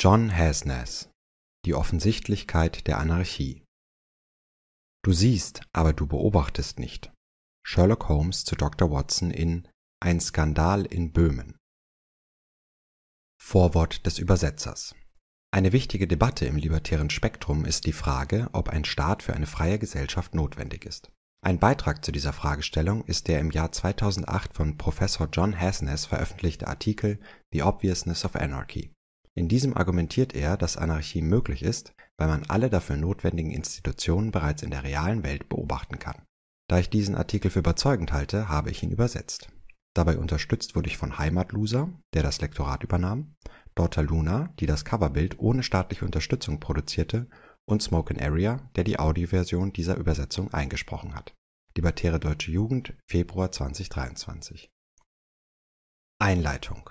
John Hasnas Die Offensichtlichkeit der Anarchie Du siehst, aber du beobachtest nicht. Sherlock Holmes zu Dr. Watson in Ein Skandal in Böhmen. Vorwort des Übersetzers Eine wichtige Debatte im libertären Spektrum ist die Frage, ob ein Staat für eine freie Gesellschaft notwendig ist. Ein Beitrag zu dieser Fragestellung ist der im Jahr 2008 von Professor John Hasnas veröffentlichte Artikel The Obviousness of Anarchy in diesem argumentiert er, dass Anarchie möglich ist, weil man alle dafür notwendigen Institutionen bereits in der realen Welt beobachten kann. Da ich diesen Artikel für überzeugend halte, habe ich ihn übersetzt. Dabei unterstützt wurde ich von Heimatloser, der das Lektorat übernahm, Daughter Luna, die das Coverbild ohne staatliche Unterstützung produzierte, und Smoke Area, der die Audioversion dieser Übersetzung eingesprochen hat. Libertäre Deutsche Jugend, Februar 2023 Einleitung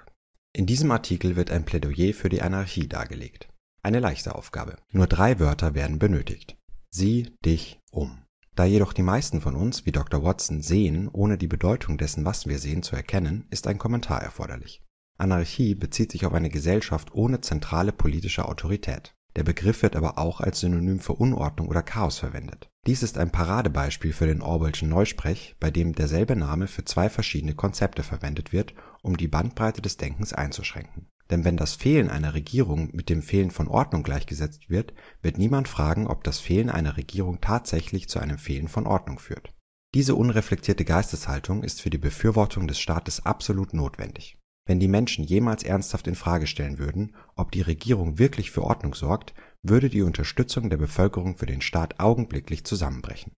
in diesem Artikel wird ein Plädoyer für die Anarchie dargelegt. Eine leichte Aufgabe. Nur drei Wörter werden benötigt. Sieh dich um. Da jedoch die meisten von uns, wie Dr. Watson, sehen, ohne die Bedeutung dessen, was wir sehen, zu erkennen, ist ein Kommentar erforderlich. Anarchie bezieht sich auf eine Gesellschaft ohne zentrale politische Autorität. Der Begriff wird aber auch als Synonym für Unordnung oder Chaos verwendet. Dies ist ein Paradebeispiel für den Orwellschen Neusprech, bei dem derselbe Name für zwei verschiedene Konzepte verwendet wird, um die Bandbreite des Denkens einzuschränken. Denn wenn das Fehlen einer Regierung mit dem Fehlen von Ordnung gleichgesetzt wird, wird niemand fragen, ob das Fehlen einer Regierung tatsächlich zu einem Fehlen von Ordnung führt. Diese unreflektierte Geisteshaltung ist für die Befürwortung des Staates absolut notwendig wenn die Menschen jemals ernsthaft in Frage stellen würden, ob die Regierung wirklich für Ordnung sorgt, würde die Unterstützung der Bevölkerung für den Staat augenblicklich zusammenbrechen.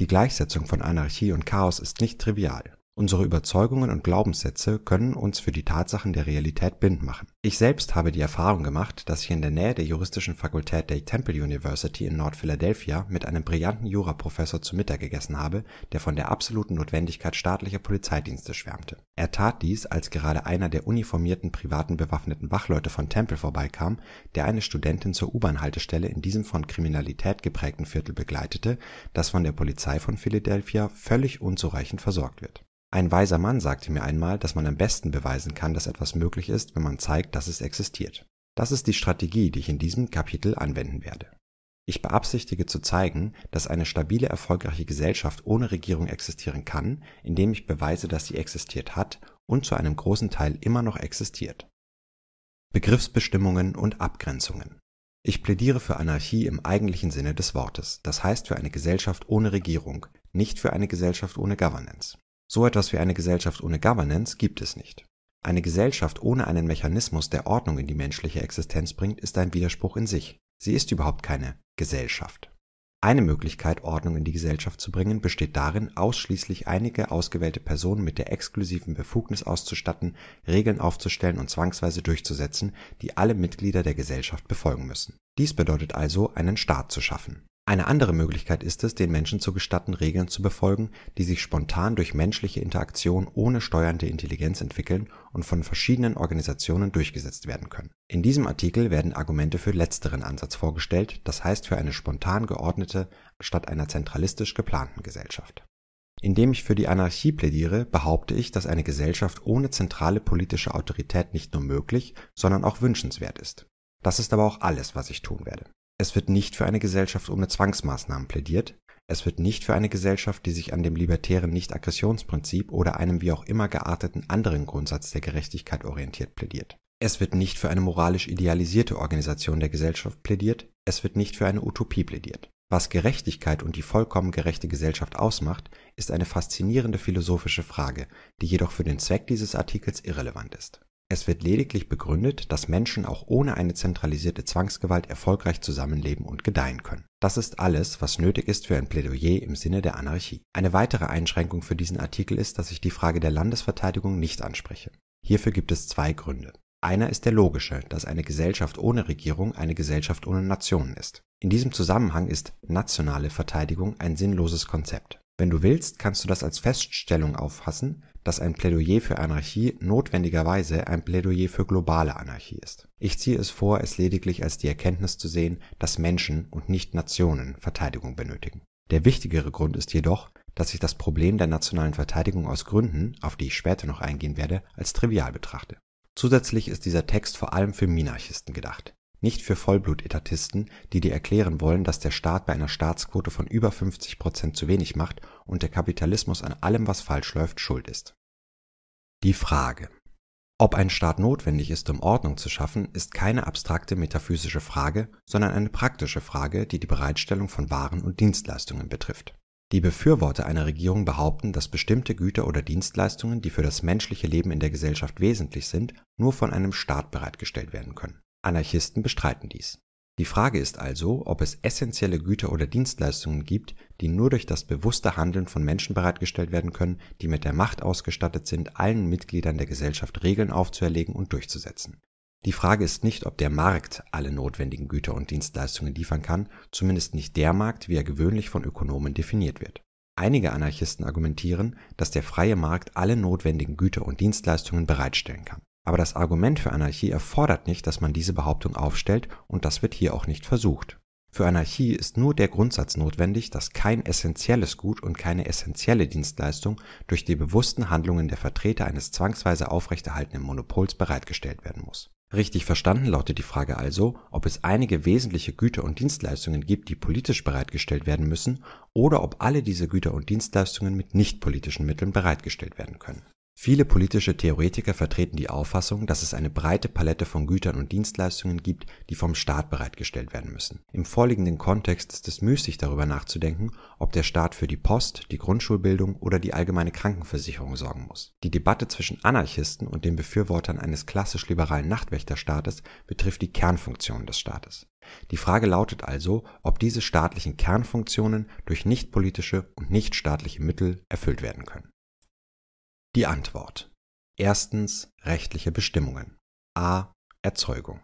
Die Gleichsetzung von Anarchie und Chaos ist nicht trivial Unsere Überzeugungen und Glaubenssätze können uns für die Tatsachen der Realität blind machen. Ich selbst habe die Erfahrung gemacht, dass ich in der Nähe der juristischen Fakultät der Temple University in Nord-Philadelphia mit einem brillanten Juraprofessor zu Mittag gegessen habe, der von der absoluten Notwendigkeit staatlicher Polizeidienste schwärmte. Er tat dies, als gerade einer der uniformierten privaten bewaffneten Wachleute von Temple vorbeikam, der eine Studentin zur U-Bahn-Haltestelle in diesem von Kriminalität geprägten Viertel begleitete, das von der Polizei von Philadelphia völlig unzureichend versorgt wird ein weiser Mann sagte mir einmal, dass man am besten beweisen kann, dass etwas möglich ist, wenn man zeigt, dass es existiert. Das ist die Strategie, die ich in diesem Kapitel anwenden werde. Ich beabsichtige zu zeigen, dass eine stabile, erfolgreiche Gesellschaft ohne Regierung existieren kann, indem ich beweise, dass sie existiert hat und zu einem großen Teil immer noch existiert. Begriffsbestimmungen und Abgrenzungen. Ich plädiere für Anarchie im eigentlichen Sinne des Wortes, das heißt für eine Gesellschaft ohne Regierung, nicht für eine Gesellschaft ohne Governance. So etwas wie eine Gesellschaft ohne Governance gibt es nicht. Eine Gesellschaft ohne einen Mechanismus, der Ordnung in die menschliche Existenz bringt, ist ein Widerspruch in sich. Sie ist überhaupt keine Gesellschaft. Eine Möglichkeit, Ordnung in die Gesellschaft zu bringen, besteht darin, ausschließlich einige ausgewählte Personen mit der exklusiven Befugnis auszustatten, Regeln aufzustellen und zwangsweise durchzusetzen, die alle Mitglieder der Gesellschaft befolgen müssen. Dies bedeutet also, einen Staat zu schaffen. Eine andere Möglichkeit ist es, den Menschen zu gestatten, Regeln zu befolgen, die sich spontan durch menschliche Interaktion ohne steuernde Intelligenz entwickeln und von verschiedenen Organisationen durchgesetzt werden können. In diesem Artikel werden Argumente für letzteren Ansatz vorgestellt, das heißt für eine spontan geordnete statt einer zentralistisch geplanten Gesellschaft. Indem ich für die Anarchie plädiere, behaupte ich, dass eine Gesellschaft ohne zentrale politische Autorität nicht nur möglich, sondern auch wünschenswert ist. Das ist aber auch alles, was ich tun werde. Es wird nicht für eine Gesellschaft ohne Zwangsmaßnahmen plädiert, es wird nicht für eine Gesellschaft, die sich an dem libertären Nichtagressionsprinzip oder einem wie auch immer gearteten anderen Grundsatz der Gerechtigkeit orientiert plädiert. Es wird nicht für eine moralisch idealisierte Organisation der Gesellschaft plädiert, es wird nicht für eine Utopie plädiert. Was Gerechtigkeit und die vollkommen gerechte Gesellschaft ausmacht, ist eine faszinierende philosophische Frage, die jedoch für den Zweck dieses Artikels irrelevant ist es wird lediglich begründet, dass Menschen auch ohne eine zentralisierte Zwangsgewalt erfolgreich zusammenleben und gedeihen können. Das ist alles, was nötig ist für ein Plädoyer im Sinne der Anarchie. Eine weitere Einschränkung für diesen Artikel ist, dass ich die Frage der Landesverteidigung nicht anspreche. Hierfür gibt es zwei Gründe. Einer ist der logische, dass eine Gesellschaft ohne Regierung eine Gesellschaft ohne Nationen ist. In diesem Zusammenhang ist nationale Verteidigung ein sinnloses Konzept. Wenn du willst, kannst du das als Feststellung auffassen, dass ein Plädoyer für Anarchie notwendigerweise ein Plädoyer für globale Anarchie ist. Ich ziehe es vor, es lediglich als die Erkenntnis zu sehen, dass Menschen und nicht Nationen Verteidigung benötigen. Der wichtigere Grund ist jedoch, dass ich das Problem der nationalen Verteidigung aus Gründen, auf die ich später noch eingehen werde, als trivial betrachte. Zusätzlich ist dieser Text vor allem für Minarchisten gedacht. nicht für Vollblut-Etatisten, die dir erklären wollen, dass der Staat bei einer Staatsquote von über 50 Prozent zu wenig macht und der Kapitalismus an allem, was falsch läuft, schuld ist. Die Frage, ob ein Staat notwendig ist, um Ordnung zu schaffen, ist keine abstrakte metaphysische Frage, sondern eine praktische Frage, die die Bereitstellung von Waren und Dienstleistungen betrifft. Die Befürworter einer Regierung behaupten, dass bestimmte Güter oder Dienstleistungen, die für das menschliche Leben in der Gesellschaft wesentlich sind, nur von einem Staat bereitgestellt werden können. Anarchisten bestreiten dies. Die Frage ist also, ob es essentielle Güter oder Dienstleistungen gibt, die nur durch das bewusste Handeln von Menschen bereitgestellt werden können, die mit der Macht ausgestattet sind, allen Mitgliedern der Gesellschaft Regeln aufzuerlegen und durchzusetzen. Die Frage ist nicht, ob der Markt alle notwendigen Güter und Dienstleistungen liefern kann, zumindest nicht der Markt, wie er gewöhnlich von Ökonomen definiert wird. Einige Anarchisten argumentieren, dass der freie Markt alle notwendigen Güter und Dienstleistungen bereitstellen kann. Aber das Argument für Anarchie erfordert nicht, dass man diese Behauptung aufstellt, und das wird hier auch nicht versucht. Für Anarchie ist nur der Grundsatz notwendig, dass kein essentielles Gut und keine essentielle Dienstleistung durch die bewussten Handlungen der Vertreter eines zwangsweise aufrechterhaltenen Monopols bereitgestellt werden muss. Richtig verstanden lautet die Frage also, ob es einige wesentliche Güter und Dienstleistungen gibt, die politisch bereitgestellt werden müssen, oder ob alle diese Güter und Dienstleistungen mit nichtpolitischen Mitteln bereitgestellt werden können Viele politische Theoretiker vertreten die Auffassung, dass es eine breite Palette von Gütern und Dienstleistungen gibt, die vom Staat bereitgestellt werden müssen. Im vorliegenden Kontext ist es müßig darüber nachzudenken, ob der Staat für die Post, die Grundschulbildung oder die allgemeine Krankenversicherung sorgen muss. Die Debatte zwischen Anarchisten und den Befürwortern eines klassisch-liberalen Nachtwächterstaates betrifft die Kernfunktionen des Staates. Die Frage lautet also, ob diese staatlichen Kernfunktionen durch nichtpolitische und nichtstaatliche Mittel erfüllt werden können die Antwort: Erstens rechtliche Bestimmungen a. Erzeugung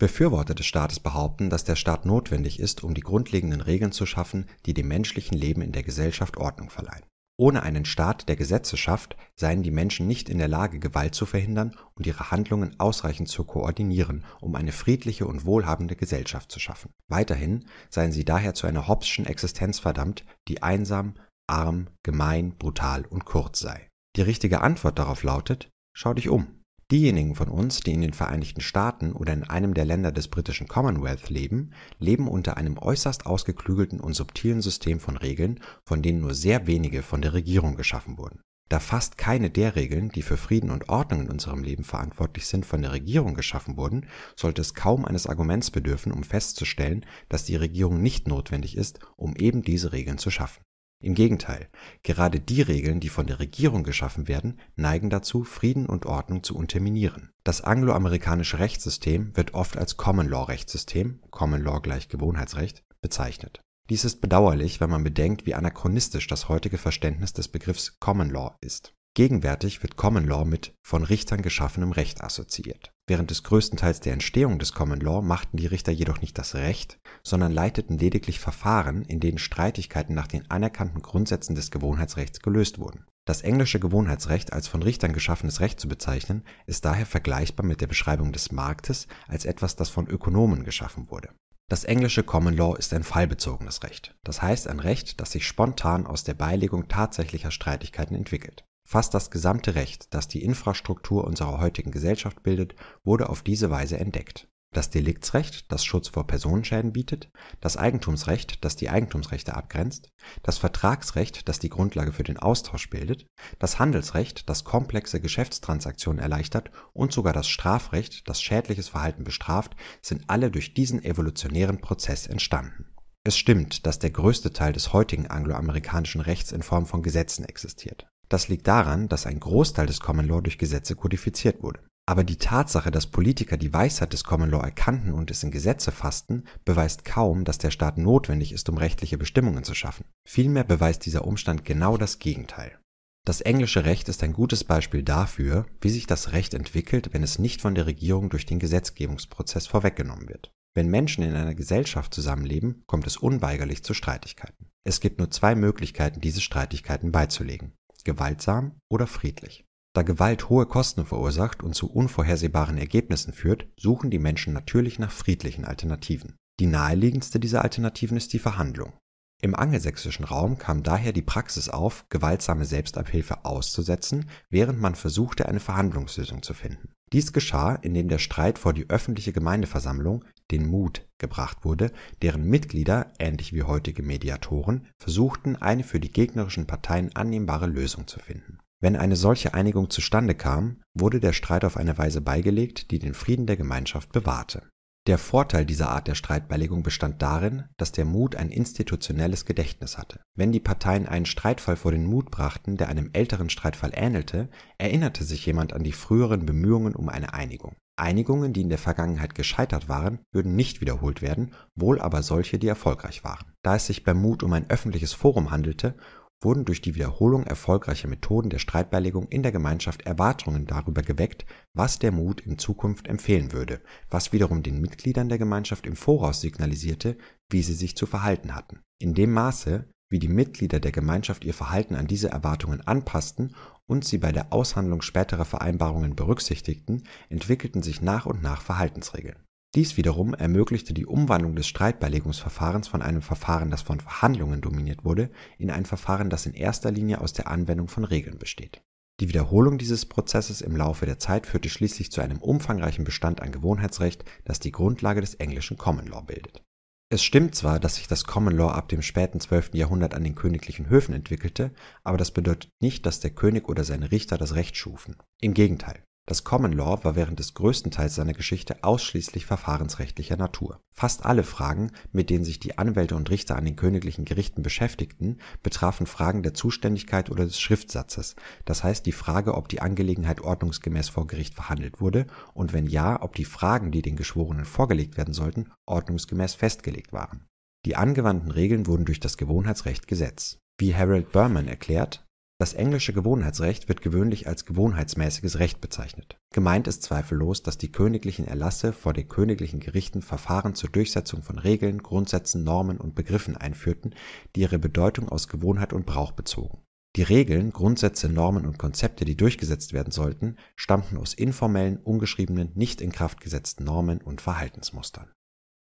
Befürworter des Staates behaupten, dass der Staat notwendig ist, um die grundlegenden Regeln zu schaffen, die dem menschlichen Leben in der Gesellschaft Ordnung verleihen. Ohne einen Staat, der Gesetze schafft, seien die Menschen nicht in der Lage, Gewalt zu verhindern und ihre Handlungen ausreichend zu koordinieren, um eine friedliche und wohlhabende Gesellschaft zu schaffen. Weiterhin seien sie daher zu einer Hobbschen Existenz verdammt, die einsam, arm, gemein, brutal und kurz sei die richtige Antwort darauf lautet, schau dich um. Diejenigen von uns, die in den Vereinigten Staaten oder in einem der Länder des britischen Commonwealth leben, leben unter einem äußerst ausgeklügelten und subtilen System von Regeln, von denen nur sehr wenige von der Regierung geschaffen wurden. Da fast keine der Regeln, die für Frieden und Ordnung in unserem Leben verantwortlich sind, von der Regierung geschaffen wurden, sollte es kaum eines Arguments bedürfen, um festzustellen, dass die Regierung nicht notwendig ist, um eben diese Regeln zu schaffen. Im Gegenteil, gerade die Regeln, die von der Regierung geschaffen werden, neigen dazu, Frieden und Ordnung zu unterminieren. Das angloamerikanische Rechtssystem wird oft als Common-Law-Rechtssystem (Common Law gleich Gewohnheitsrecht) bezeichnet. Dies ist bedauerlich, wenn man bedenkt, wie anachronistisch das heutige Verständnis des Begriffs Common Law ist Gegenwärtig wird Common Law mit von Richtern geschaffenem Recht assoziiert. Während des größten Teils der Entstehung des Common Law machten die Richter jedoch nicht das Recht, sondern leiteten lediglich Verfahren, in denen Streitigkeiten nach den anerkannten Grundsätzen des Gewohnheitsrechts gelöst wurden. Das englische Gewohnheitsrecht als von Richtern geschaffenes Recht zu bezeichnen, ist daher vergleichbar mit der Beschreibung des Marktes als etwas, das von Ökonomen geschaffen wurde. Das englische Common Law ist ein fallbezogenes Recht, das heißt ein Recht, das sich spontan aus der Beilegung tatsächlicher Streitigkeiten entwickelt Fast das gesamte Recht, das die Infrastruktur unserer heutigen Gesellschaft bildet, wurde auf diese Weise entdeckt. Das Deliktsrecht, das Schutz vor Personenschäden bietet, das Eigentumsrecht, das die Eigentumsrechte abgrenzt, das Vertragsrecht, das die Grundlage für den Austausch bildet, das Handelsrecht, das komplexe Geschäftstransaktionen erleichtert und sogar das Strafrecht, das schädliches Verhalten bestraft, sind alle durch diesen evolutionären Prozess entstanden. Es stimmt, dass der größte Teil des heutigen angloamerikanischen Rechts in Form von Gesetzen existiert. Das liegt daran, dass ein Großteil des Common Law durch Gesetze kodifiziert wurde. Aber die Tatsache, dass Politiker die Weisheit des Common Law erkannten und es in Gesetze fassten, beweist kaum, dass der Staat notwendig ist, um rechtliche Bestimmungen zu schaffen. Vielmehr beweist dieser Umstand genau das Gegenteil. Das englische Recht ist ein gutes Beispiel dafür, wie sich das Recht entwickelt, wenn es nicht von der Regierung durch den Gesetzgebungsprozess vorweggenommen wird. Wenn Menschen in einer Gesellschaft zusammenleben, kommt es unweigerlich zu Streitigkeiten. Es gibt nur zwei Möglichkeiten, diese Streitigkeiten beizulegen gewaltsam oder friedlich. Da Gewalt hohe Kosten verursacht und zu unvorhersehbaren Ergebnissen führt, suchen die Menschen natürlich nach friedlichen Alternativen. Die naheliegendste dieser Alternativen ist die Verhandlung. Im angelsächsischen Raum kam daher die Praxis auf, gewaltsame Selbstabhilfe auszusetzen, während man versuchte, eine Verhandlungslösung zu finden. Dies geschah, indem der Streit vor die öffentliche Gemeindeversammlung, den Mut, gebracht wurde, deren Mitglieder, ähnlich wie heutige Mediatoren, versuchten, eine für die gegnerischen Parteien annehmbare Lösung zu finden. Wenn eine solche Einigung zustande kam, wurde der Streit auf eine Weise beigelegt, die den Frieden der Gemeinschaft bewahrte der Vorteil dieser Art der Streitbeilegung bestand darin, dass der Mut ein institutionelles Gedächtnis hatte. Wenn die Parteien einen Streitfall vor den Mut brachten, der einem älteren Streitfall ähnelte, erinnerte sich jemand an die früheren Bemühungen um eine Einigung. Einigungen, die in der Vergangenheit gescheitert waren, würden nicht wiederholt werden, wohl aber solche, die erfolgreich waren. Da es sich beim Mut um ein öffentliches Forum handelte wurden durch die Wiederholung erfolgreicher Methoden der Streitbeilegung in der Gemeinschaft Erwartungen darüber geweckt, was der Mut in Zukunft empfehlen würde, was wiederum den Mitgliedern der Gemeinschaft im Voraus signalisierte, wie sie sich zu verhalten hatten. In dem Maße, wie die Mitglieder der Gemeinschaft ihr Verhalten an diese Erwartungen anpassten und sie bei der Aushandlung späterer Vereinbarungen berücksichtigten, entwickelten sich nach und nach Verhaltensregeln dies wiederum ermöglichte die Umwandlung des Streitbeilegungsverfahrens von einem Verfahren, das von Verhandlungen dominiert wurde, in ein Verfahren, das in erster Linie aus der Anwendung von Regeln besteht. Die Wiederholung dieses Prozesses im Laufe der Zeit führte schließlich zu einem umfangreichen Bestand an Gewohnheitsrecht, das die Grundlage des englischen Common Law bildet. Es stimmt zwar, dass sich das Common Law ab dem späten 12. Jahrhundert an den königlichen Höfen entwickelte, aber das bedeutet nicht, dass der König oder seine Richter das Recht schufen. Im Gegenteil das Common Law war während des größten Teils seiner Geschichte ausschließlich verfahrensrechtlicher Natur. Fast alle Fragen, mit denen sich die Anwälte und Richter an den königlichen Gerichten beschäftigten, betrafen Fragen der Zuständigkeit oder des Schriftsatzes, das heißt die Frage, ob die Angelegenheit ordnungsgemäß vor Gericht verhandelt wurde und wenn ja, ob die Fragen, die den Geschworenen vorgelegt werden sollten, ordnungsgemäß festgelegt waren. Die angewandten Regeln wurden durch das Gewohnheitsrecht Gesetz. Wie Harold Berman erklärt das englische Gewohnheitsrecht wird gewöhnlich als gewohnheitsmäßiges Recht bezeichnet. Gemeint ist zweifellos, dass die königlichen Erlasse vor den königlichen Gerichten Verfahren zur Durchsetzung von Regeln, Grundsätzen, Normen und Begriffen einführten, die ihre Bedeutung aus Gewohnheit und Brauch bezogen. Die Regeln, Grundsätze, Normen und Konzepte, die durchgesetzt werden sollten, stammten aus informellen, ungeschriebenen, nicht in Kraft gesetzten Normen und Verhaltensmustern.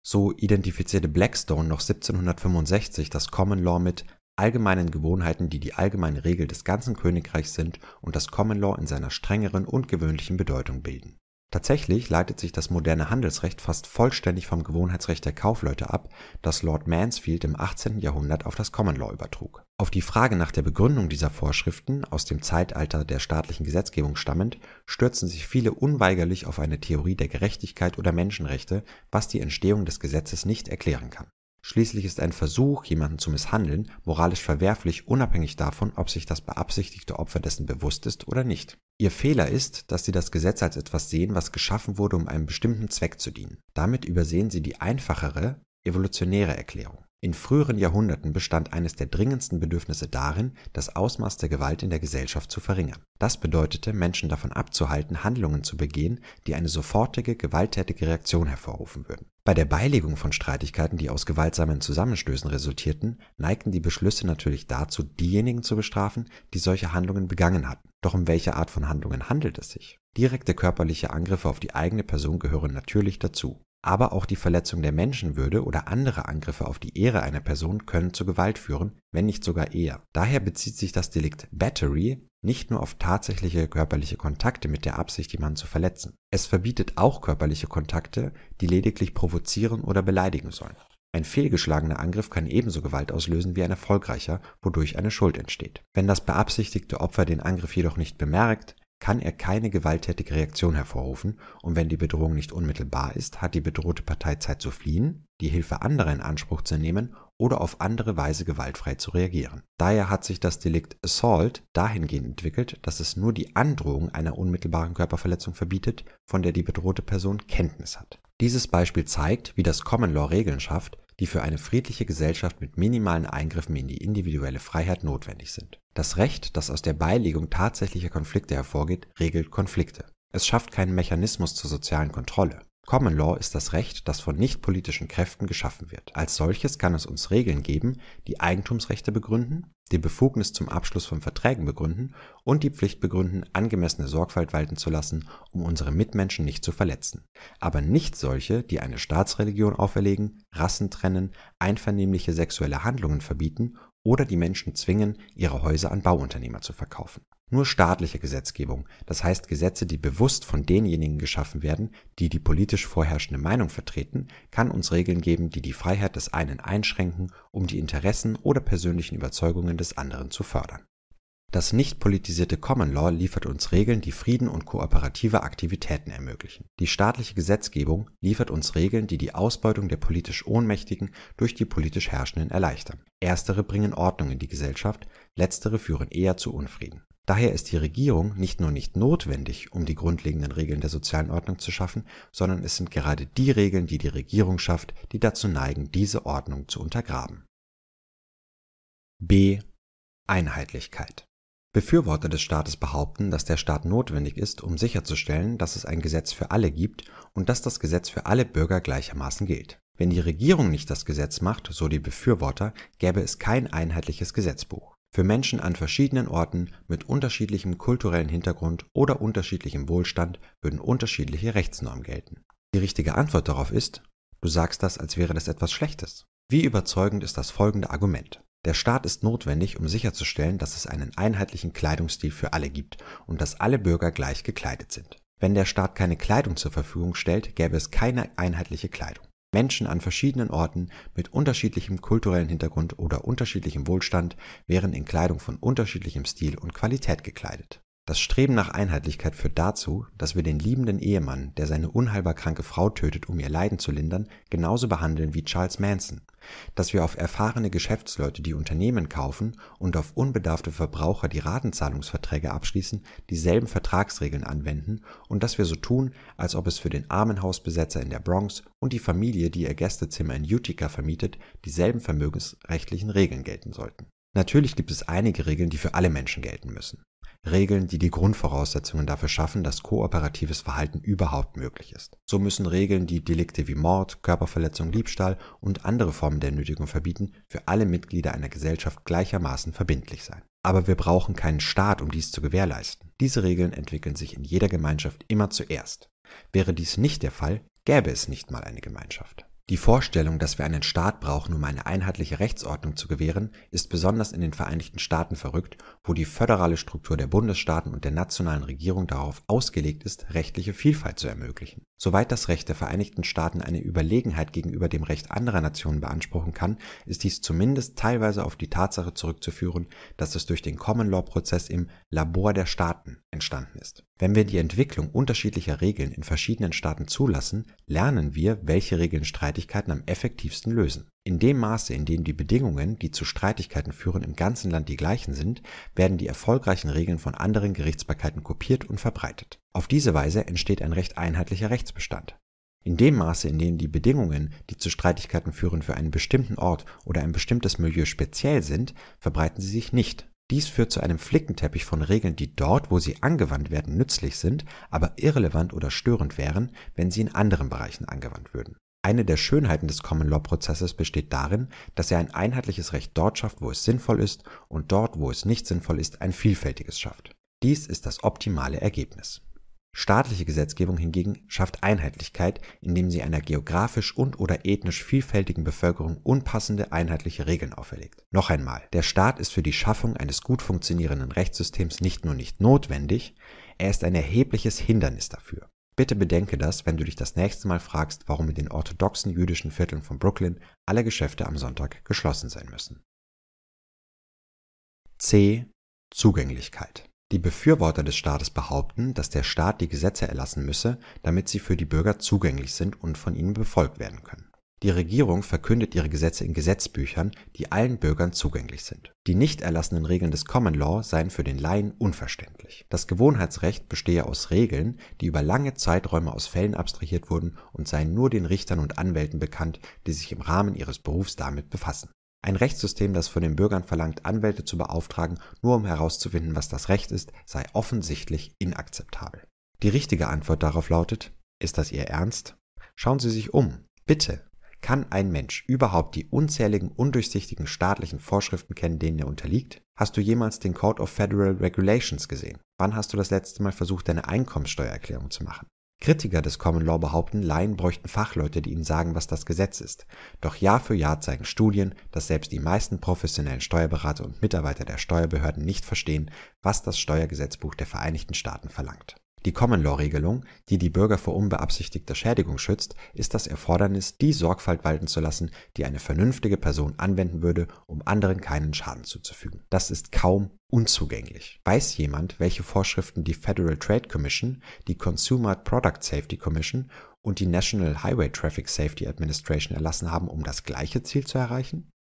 So identifizierte Blackstone noch 1765 das Common Law mit allgemeinen Gewohnheiten, die die allgemeine Regel des ganzen Königreichs sind und das Common Law in seiner strengeren und gewöhnlichen Bedeutung bilden. Tatsächlich leitet sich das moderne Handelsrecht fast vollständig vom Gewohnheitsrecht der Kaufleute ab, das Lord Mansfield im 18. Jahrhundert auf das Common Law übertrug. Auf die Frage nach der Begründung dieser Vorschriften, aus dem Zeitalter der staatlichen Gesetzgebung stammend, stürzen sich viele unweigerlich auf eine Theorie der Gerechtigkeit oder Menschenrechte, was die Entstehung des Gesetzes nicht erklären kann Schließlich ist ein Versuch, jemanden zu misshandeln, moralisch verwerflich, unabhängig davon, ob sich das beabsichtigte Opfer dessen bewusst ist oder nicht. Ihr Fehler ist, dass sie das Gesetz als etwas sehen, was geschaffen wurde, um einem bestimmten Zweck zu dienen. Damit übersehen sie die einfachere, evolutionäre Erklärung. In früheren Jahrhunderten bestand eines der dringendsten Bedürfnisse darin, das Ausmaß der Gewalt in der Gesellschaft zu verringern. Das bedeutete, Menschen davon abzuhalten, Handlungen zu begehen, die eine sofortige, gewalttätige Reaktion hervorrufen würden. Bei der Beilegung von Streitigkeiten, die aus gewaltsamen Zusammenstößen resultierten, neigten die Beschlüsse natürlich dazu, diejenigen zu bestrafen, die solche Handlungen begangen hatten. Doch um welche Art von Handlungen handelt es sich? Direkte körperliche Angriffe auf die eigene Person gehören natürlich dazu aber auch die Verletzung der Menschenwürde oder andere Angriffe auf die Ehre einer Person können zu Gewalt führen, wenn nicht sogar eher. Daher bezieht sich das Delikt Battery nicht nur auf tatsächliche körperliche Kontakte mit der Absicht, jemanden zu verletzen. Es verbietet auch körperliche Kontakte, die lediglich provozieren oder beleidigen sollen. Ein fehlgeschlagener Angriff kann ebenso Gewalt auslösen wie ein erfolgreicher, wodurch eine Schuld entsteht. Wenn das beabsichtigte Opfer den Angriff jedoch nicht bemerkt, kann er keine gewalttätige Reaktion hervorrufen und wenn die Bedrohung nicht unmittelbar ist, hat die bedrohte Partei Zeit zu fliehen, die Hilfe anderer in Anspruch zu nehmen oder auf andere Weise gewaltfrei zu reagieren. Daher hat sich das Delikt Assault dahingehend entwickelt, dass es nur die Androhung einer unmittelbaren Körperverletzung verbietet, von der die bedrohte Person Kenntnis hat. Dieses Beispiel zeigt, wie das Common Law Regeln schafft, die für eine friedliche Gesellschaft mit minimalen Eingriffen in die individuelle Freiheit notwendig sind. Das Recht, das aus der Beilegung tatsächlicher Konflikte hervorgeht, regelt Konflikte. Es schafft keinen Mechanismus zur sozialen Kontrolle. Common Law ist das Recht, das von nichtpolitischen Kräften geschaffen wird. Als solches kann es uns Regeln geben, die Eigentumsrechte begründen, die Befugnis zum Abschluss von Verträgen begründen und die Pflicht begründen, angemessene Sorgfalt walten zu lassen, um unsere Mitmenschen nicht zu verletzen. Aber nicht solche, die eine Staatsreligion auferlegen, Rassen trennen, einvernehmliche sexuelle Handlungen verbieten oder die Menschen zwingen, ihre Häuser an Bauunternehmer zu verkaufen. Nur staatliche Gesetzgebung, das heißt Gesetze, die bewusst von denjenigen geschaffen werden, die die politisch vorherrschende Meinung vertreten, kann uns Regeln geben, die die Freiheit des einen einschränken, um die Interessen oder persönlichen Überzeugungen des anderen zu fördern. Das nicht politisierte Common Law liefert uns Regeln, die Frieden und kooperative Aktivitäten ermöglichen. Die staatliche Gesetzgebung liefert uns Regeln, die die Ausbeutung der politisch Ohnmächtigen durch die politisch Herrschenden erleichtern. Erstere bringen Ordnung in die Gesellschaft, letztere führen eher zu Unfrieden. Daher ist die Regierung nicht nur nicht notwendig, um die grundlegenden Regeln der sozialen Ordnung zu schaffen, sondern es sind gerade die Regeln, die die Regierung schafft, die dazu neigen, diese Ordnung zu untergraben. B. Einheitlichkeit. Befürworter des Staates behaupten, dass der Staat notwendig ist, um sicherzustellen, dass es ein Gesetz für alle gibt und dass das Gesetz für alle Bürger gleichermaßen gilt. Wenn die Regierung nicht das Gesetz macht, so die Befürworter, gäbe es kein einheitliches Gesetzbuch. Für Menschen an verschiedenen Orten mit unterschiedlichem kulturellen Hintergrund oder unterschiedlichem Wohlstand würden unterschiedliche Rechtsnormen gelten. Die richtige Antwort darauf ist, du sagst das, als wäre das etwas Schlechtes. Wie überzeugend ist das folgende Argument? Der Staat ist notwendig, um sicherzustellen, dass es einen einheitlichen Kleidungsstil für alle gibt und dass alle Bürger gleich gekleidet sind. Wenn der Staat keine Kleidung zur Verfügung stellt, gäbe es keine einheitliche Kleidung. Menschen an verschiedenen Orten mit unterschiedlichem kulturellen Hintergrund oder unterschiedlichem Wohlstand wären in Kleidung von unterschiedlichem Stil und Qualität gekleidet. Das Streben nach Einheitlichkeit führt dazu, dass wir den liebenden Ehemann, der seine unheilbar kranke Frau tötet, um ihr Leiden zu lindern, genauso behandeln wie Charles Manson, dass wir auf erfahrene Geschäftsleute, die Unternehmen kaufen, und auf unbedarfte Verbraucher, die Ratenzahlungsverträge abschließen, dieselben Vertragsregeln anwenden und dass wir so tun, als ob es für den Armenhausbesetzer in der Bronx und die Familie, die ihr Gästezimmer in Utica vermietet, dieselben vermögensrechtlichen Regeln gelten sollten. Natürlich gibt es einige Regeln, die für alle Menschen gelten müssen. Regeln, die die Grundvoraussetzungen dafür schaffen, dass kooperatives Verhalten überhaupt möglich ist. So müssen Regeln, die Delikte wie Mord, Körperverletzung, Diebstahl und andere Formen der Nötigung verbieten, für alle Mitglieder einer Gesellschaft gleichermaßen verbindlich sein. Aber wir brauchen keinen Staat, um dies zu gewährleisten. Diese Regeln entwickeln sich in jeder Gemeinschaft immer zuerst. Wäre dies nicht der Fall, gäbe es nicht mal eine Gemeinschaft. Die Vorstellung, dass wir einen Staat brauchen, um eine einheitliche Rechtsordnung zu gewähren, ist besonders in den Vereinigten Staaten verrückt, wo die föderale Struktur der Bundesstaaten und der nationalen Regierung darauf ausgelegt ist, rechtliche Vielfalt zu ermöglichen. Soweit das Recht der Vereinigten Staaten eine Überlegenheit gegenüber dem Recht anderer Nationen beanspruchen kann, ist dies zumindest teilweise auf die Tatsache zurückzuführen, dass es durch den Common Law Prozess im Labor der Staaten entstanden ist. Wenn wir die Entwicklung unterschiedlicher Regeln in verschiedenen Staaten zulassen, lernen wir, welche Regeln Streitigkeiten am effektivsten lösen. In dem Maße, in dem die Bedingungen, die zu Streitigkeiten führen, im ganzen Land die gleichen sind, werden die erfolgreichen Regeln von anderen Gerichtsbarkeiten kopiert und verbreitet. Auf diese Weise entsteht ein recht einheitlicher Rechtsbestand. In dem Maße, in dem die Bedingungen, die zu Streitigkeiten führen, für einen bestimmten Ort oder ein bestimmtes Milieu speziell sind, verbreiten sie sich nicht. Dies führt zu einem Flickenteppich von Regeln, die dort, wo sie angewandt werden, nützlich sind, aber irrelevant oder störend wären, wenn sie in anderen Bereichen angewandt würden. Eine der Schönheiten des Common Law Prozesses besteht darin, dass er ein einheitliches Recht dort schafft, wo es sinnvoll ist und dort, wo es nicht sinnvoll ist, ein vielfältiges schafft. Dies ist das optimale Ergebnis. Staatliche Gesetzgebung hingegen schafft Einheitlichkeit, indem sie einer geografisch und/oder ethnisch vielfältigen Bevölkerung unpassende einheitliche Regeln auferlegt. Noch einmal, der Staat ist für die Schaffung eines gut funktionierenden Rechtssystems nicht nur nicht notwendig, er ist ein erhebliches Hindernis dafür. Bitte bedenke das, wenn du dich das nächste Mal fragst, warum in den orthodoxen jüdischen Vierteln von Brooklyn alle Geschäfte am Sonntag geschlossen sein müssen. C. Zugänglichkeit die Befürworter des Staates behaupten, dass der Staat die Gesetze erlassen müsse, damit sie für die Bürger zugänglich sind und von ihnen befolgt werden können. Die Regierung verkündet ihre Gesetze in Gesetzbüchern, die allen Bürgern zugänglich sind. Die nicht erlassenen Regeln des Common Law seien für den Laien unverständlich. Das Gewohnheitsrecht bestehe aus Regeln, die über lange Zeiträume aus Fällen abstrahiert wurden und seien nur den Richtern und Anwälten bekannt, die sich im Rahmen ihres Berufs damit befassen. Ein Rechtssystem, das von den Bürgern verlangt, Anwälte zu beauftragen, nur um herauszufinden, was das Recht ist, sei offensichtlich inakzeptabel. Die richtige Antwort darauf lautet, ist das Ihr Ernst? Schauen Sie sich um. Bitte. Kann ein Mensch überhaupt die unzähligen undurchsichtigen staatlichen Vorschriften kennen, denen er unterliegt? Hast du jemals den Code of Federal Regulations gesehen? Wann hast du das letzte Mal versucht, deine Einkommenssteuererklärung zu machen? Kritiker des Common Law behaupten, Laien bräuchten Fachleute, die ihnen sagen, was das Gesetz ist. Doch Jahr für Jahr zeigen Studien, dass selbst die meisten professionellen Steuerberater und Mitarbeiter der Steuerbehörden nicht verstehen, was das Steuergesetzbuch der Vereinigten Staaten verlangt. Die Common-Law-Regelung, die die Bürger vor unbeabsichtigter Schädigung schützt, ist das Erfordernis, die Sorgfalt walten zu lassen, die eine vernünftige Person anwenden würde, um anderen keinen Schaden zuzufügen. Das ist kaum unzugänglich. Weiß jemand, welche Vorschriften die Federal Trade Commission, die Consumer Product Safety Commission und die National Highway Traffic Safety Administration erlassen haben, um das gleiche Ziel zu erreichen?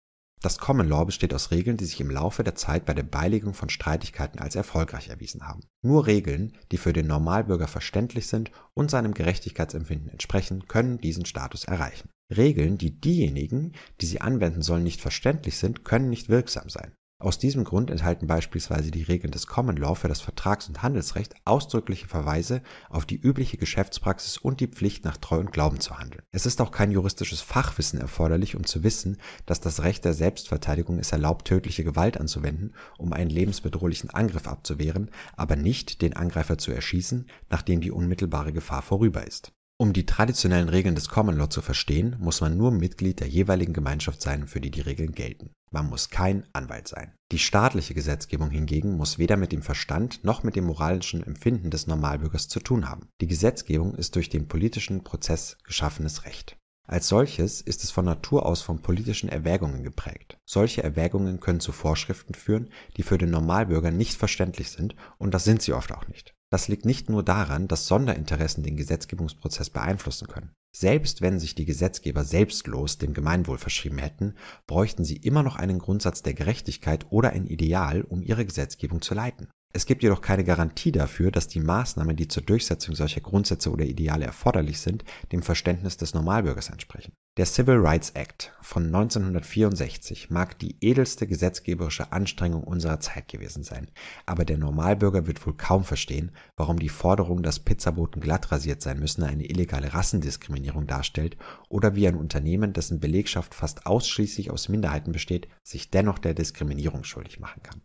Das Common Law besteht aus Regeln, die sich im Laufe der Zeit bei der Beilegung von Streitigkeiten als erfolgreich erwiesen haben. Nur Regeln, die für den Normalbürger verständlich sind und seinem Gerechtigkeitsempfinden entsprechen, können diesen Status erreichen. Regeln, die diejenigen, die sie anwenden sollen, nicht verständlich sind, können nicht wirksam sein. Aus diesem Grund enthalten beispielsweise die Regeln des Common Law für das Vertrags- und Handelsrecht ausdrückliche Verweise auf die übliche Geschäftspraxis und die Pflicht nach Treu und Glauben zu handeln. Es ist auch kein juristisches Fachwissen erforderlich, um zu wissen, dass das Recht der Selbstverteidigung es erlaubt, tödliche Gewalt anzuwenden, um einen lebensbedrohlichen Angriff abzuwehren, aber nicht den Angreifer zu erschießen, nachdem die unmittelbare Gefahr vorüber ist. Um die traditionellen Regeln des Common Law zu verstehen, muss man nur Mitglied der jeweiligen Gemeinschaft sein, für die die Regeln gelten. Man muss kein Anwalt sein. Die staatliche Gesetzgebung hingegen muss weder mit dem Verstand noch mit dem moralischen Empfinden des Normalbürgers zu tun haben. Die Gesetzgebung ist durch den politischen Prozess geschaffenes Recht. Als solches ist es von Natur aus von politischen Erwägungen geprägt. Solche Erwägungen können zu Vorschriften führen, die für den Normalbürger nicht verständlich sind, und das sind sie oft auch nicht. Das liegt nicht nur daran, dass Sonderinteressen den Gesetzgebungsprozess beeinflussen können. Selbst wenn sich die Gesetzgeber selbstlos dem Gemeinwohl verschrieben hätten, bräuchten sie immer noch einen Grundsatz der Gerechtigkeit oder ein Ideal, um ihre Gesetzgebung zu leiten. Es gibt jedoch keine Garantie dafür, dass die Maßnahmen, die zur Durchsetzung solcher Grundsätze oder Ideale erforderlich sind, dem Verständnis des Normalbürgers entsprechen. Der Civil Rights Act von 1964 mag die edelste gesetzgeberische Anstrengung unserer Zeit gewesen sein, aber der Normalbürger wird wohl kaum verstehen, warum die Forderung, dass Pizzaboten glatt rasiert sein müssen, eine illegale Rassendiskriminierung darstellt oder wie ein Unternehmen, dessen Belegschaft fast ausschließlich aus Minderheiten besteht, sich dennoch der Diskriminierung schuldig machen kann.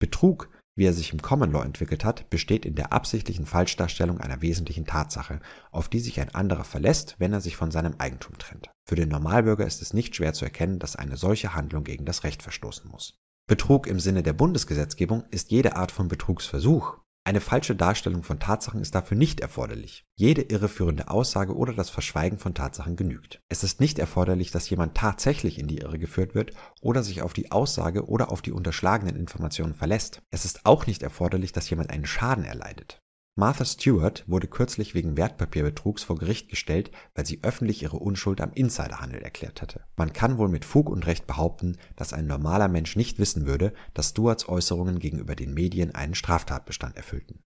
Betrug wie er sich im Common Law entwickelt hat, besteht in der absichtlichen Falschdarstellung einer wesentlichen Tatsache, auf die sich ein anderer verlässt, wenn er sich von seinem Eigentum trennt. Für den Normalbürger ist es nicht schwer zu erkennen, dass eine solche Handlung gegen das Recht verstoßen muss. Betrug im Sinne der Bundesgesetzgebung ist jede Art von Betrugsversuch, eine falsche Darstellung von Tatsachen ist dafür nicht erforderlich. Jede irreführende Aussage oder das Verschweigen von Tatsachen genügt. Es ist nicht erforderlich, dass jemand tatsächlich in die Irre geführt wird oder sich auf die Aussage oder auf die unterschlagenen Informationen verlässt. Es ist auch nicht erforderlich, dass jemand einen Schaden erleidet. Martha Stewart wurde kürzlich wegen Wertpapierbetrugs vor Gericht gestellt, weil sie öffentlich ihre Unschuld am Insiderhandel erklärt hatte. Man kann wohl mit Fug und Recht behaupten, dass ein normaler Mensch nicht wissen würde, dass Stewarts Äußerungen gegenüber den Medien einen Straftatbestand erfüllten.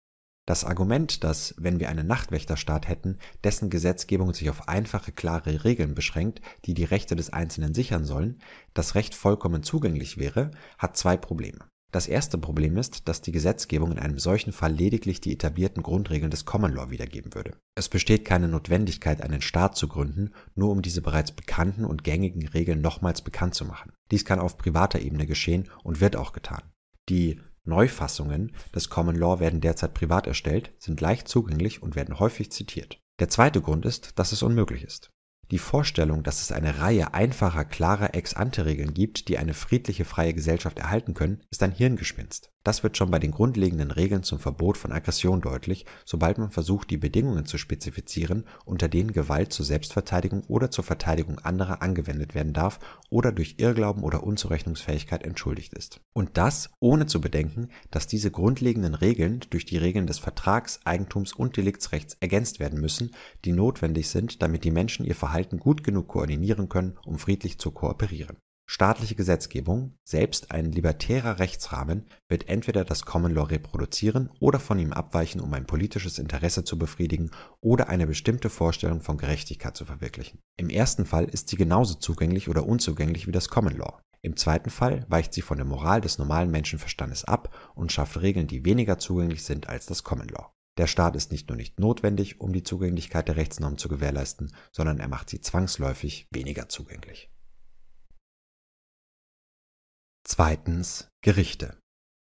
Das Argument, dass, wenn wir einen Nachtwächterstaat hätten, dessen Gesetzgebung sich auf einfache, klare Regeln beschränkt, die die Rechte des Einzelnen sichern sollen, das Recht vollkommen zugänglich wäre, hat zwei Probleme. Das erste Problem ist, dass die Gesetzgebung in einem solchen Fall lediglich die etablierten Grundregeln des Common Law wiedergeben würde. Es besteht keine Notwendigkeit, einen Staat zu gründen, nur um diese bereits bekannten und gängigen Regeln nochmals bekannt zu machen. Dies kann auf privater Ebene geschehen und wird auch getan. Die Neufassungen des Common Law werden derzeit privat erstellt, sind leicht zugänglich und werden häufig zitiert. Der zweite Grund ist, dass es unmöglich ist. Die Vorstellung, dass es eine Reihe einfacher, klarer Ex-ante-Regeln gibt, die eine friedliche, freie Gesellschaft erhalten können, ist ein Hirngespinst. Das wird schon bei den grundlegenden Regeln zum Verbot von Aggression deutlich, sobald man versucht, die Bedingungen zu spezifizieren, unter denen Gewalt zur Selbstverteidigung oder zur Verteidigung anderer angewendet werden darf oder durch Irrglauben oder Unzurechnungsfähigkeit entschuldigt ist. Und das ohne zu bedenken, dass diese grundlegenden Regeln durch die Regeln des Vertrags, Eigentums und Deliktsrechts ergänzt werden müssen, die notwendig sind, damit die Menschen ihr Verhalten gut genug koordinieren können, um friedlich zu kooperieren. Staatliche Gesetzgebung, selbst ein libertärer Rechtsrahmen, wird entweder das Common Law reproduzieren oder von ihm abweichen, um ein politisches Interesse zu befriedigen oder eine bestimmte Vorstellung von Gerechtigkeit zu verwirklichen. Im ersten Fall ist sie genauso zugänglich oder unzugänglich wie das Common Law. Im zweiten Fall weicht sie von der Moral des normalen Menschenverstandes ab und schafft Regeln, die weniger zugänglich sind als das Common Law. Der Staat ist nicht nur nicht notwendig, um die Zugänglichkeit der Rechtsnormen zu gewährleisten, sondern er macht sie zwangsläufig weniger zugänglich. Zweitens Gerichte.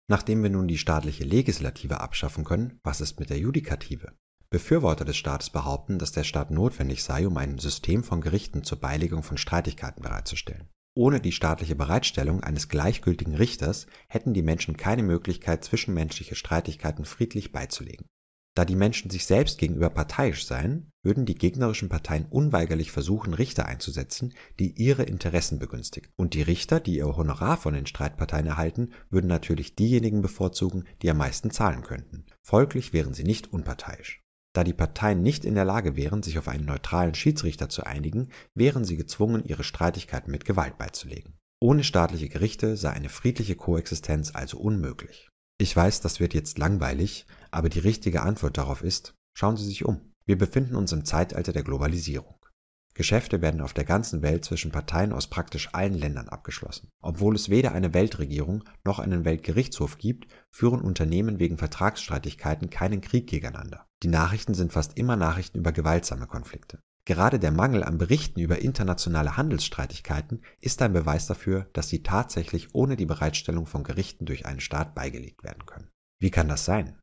Nachdem wir nun die staatliche Legislative abschaffen können, was ist mit der Judikative? Befürworter des Staates behaupten, dass der Staat notwendig sei, um ein System von Gerichten zur Beilegung von Streitigkeiten bereitzustellen. Ohne die staatliche Bereitstellung eines gleichgültigen Richters hätten die Menschen keine Möglichkeit, zwischenmenschliche Streitigkeiten friedlich beizulegen. Da die Menschen sich selbst gegenüber parteiisch seien, würden die gegnerischen Parteien unweigerlich versuchen, Richter einzusetzen, die ihre Interessen begünstigen. Und die Richter, die ihr Honorar von den Streitparteien erhalten, würden natürlich diejenigen bevorzugen, die am meisten zahlen könnten. Folglich wären sie nicht unparteiisch. Da die Parteien nicht in der Lage wären, sich auf einen neutralen Schiedsrichter zu einigen, wären sie gezwungen, ihre Streitigkeiten mit Gewalt beizulegen. Ohne staatliche Gerichte sei eine friedliche Koexistenz also unmöglich. Ich weiß, das wird jetzt langweilig, aber die richtige Antwort darauf ist, schauen Sie sich um. Wir befinden uns im Zeitalter der Globalisierung. Geschäfte werden auf der ganzen Welt zwischen Parteien aus praktisch allen Ländern abgeschlossen. Obwohl es weder eine Weltregierung noch einen Weltgerichtshof gibt, führen Unternehmen wegen Vertragsstreitigkeiten keinen Krieg gegeneinander. Die Nachrichten sind fast immer Nachrichten über gewaltsame Konflikte. Gerade der Mangel an Berichten über internationale Handelsstreitigkeiten ist ein Beweis dafür, dass sie tatsächlich ohne die Bereitstellung von Gerichten durch einen Staat beigelegt werden können. Wie kann das sein?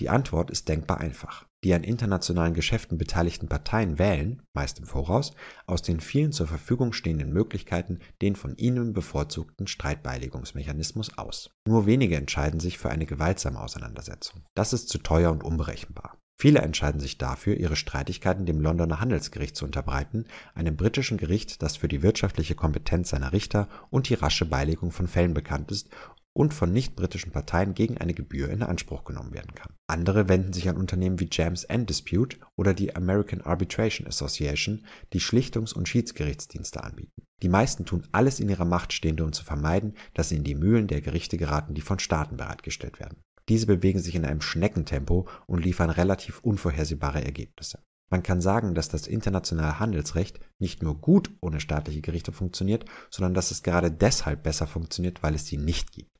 Die Antwort ist denkbar einfach. Die an internationalen Geschäften beteiligten Parteien wählen, meist im Voraus, aus den vielen zur Verfügung stehenden Möglichkeiten den von ihnen bevorzugten Streitbeilegungsmechanismus aus. Nur wenige entscheiden sich für eine gewaltsame Auseinandersetzung. Das ist zu teuer und unberechenbar. Viele entscheiden sich dafür, ihre Streitigkeiten dem Londoner Handelsgericht zu unterbreiten, einem britischen Gericht, das für die wirtschaftliche Kompetenz seiner Richter und die rasche Beilegung von Fällen bekannt ist und von nicht-britischen Parteien gegen eine Gebühr in Anspruch genommen werden kann. Andere wenden sich an Unternehmen wie James End Dispute oder die American Arbitration Association, die Schlichtungs- und Schiedsgerichtsdienste anbieten. Die meisten tun alles in ihrer Macht Stehende, um zu vermeiden, dass sie in die Mühlen der Gerichte geraten, die von Staaten bereitgestellt werden. Diese bewegen sich in einem Schneckentempo und liefern relativ unvorhersehbare Ergebnisse. Man kann sagen, dass das internationale Handelsrecht nicht nur gut ohne staatliche Gerichte funktioniert, sondern dass es gerade deshalb besser funktioniert, weil es sie nicht gibt.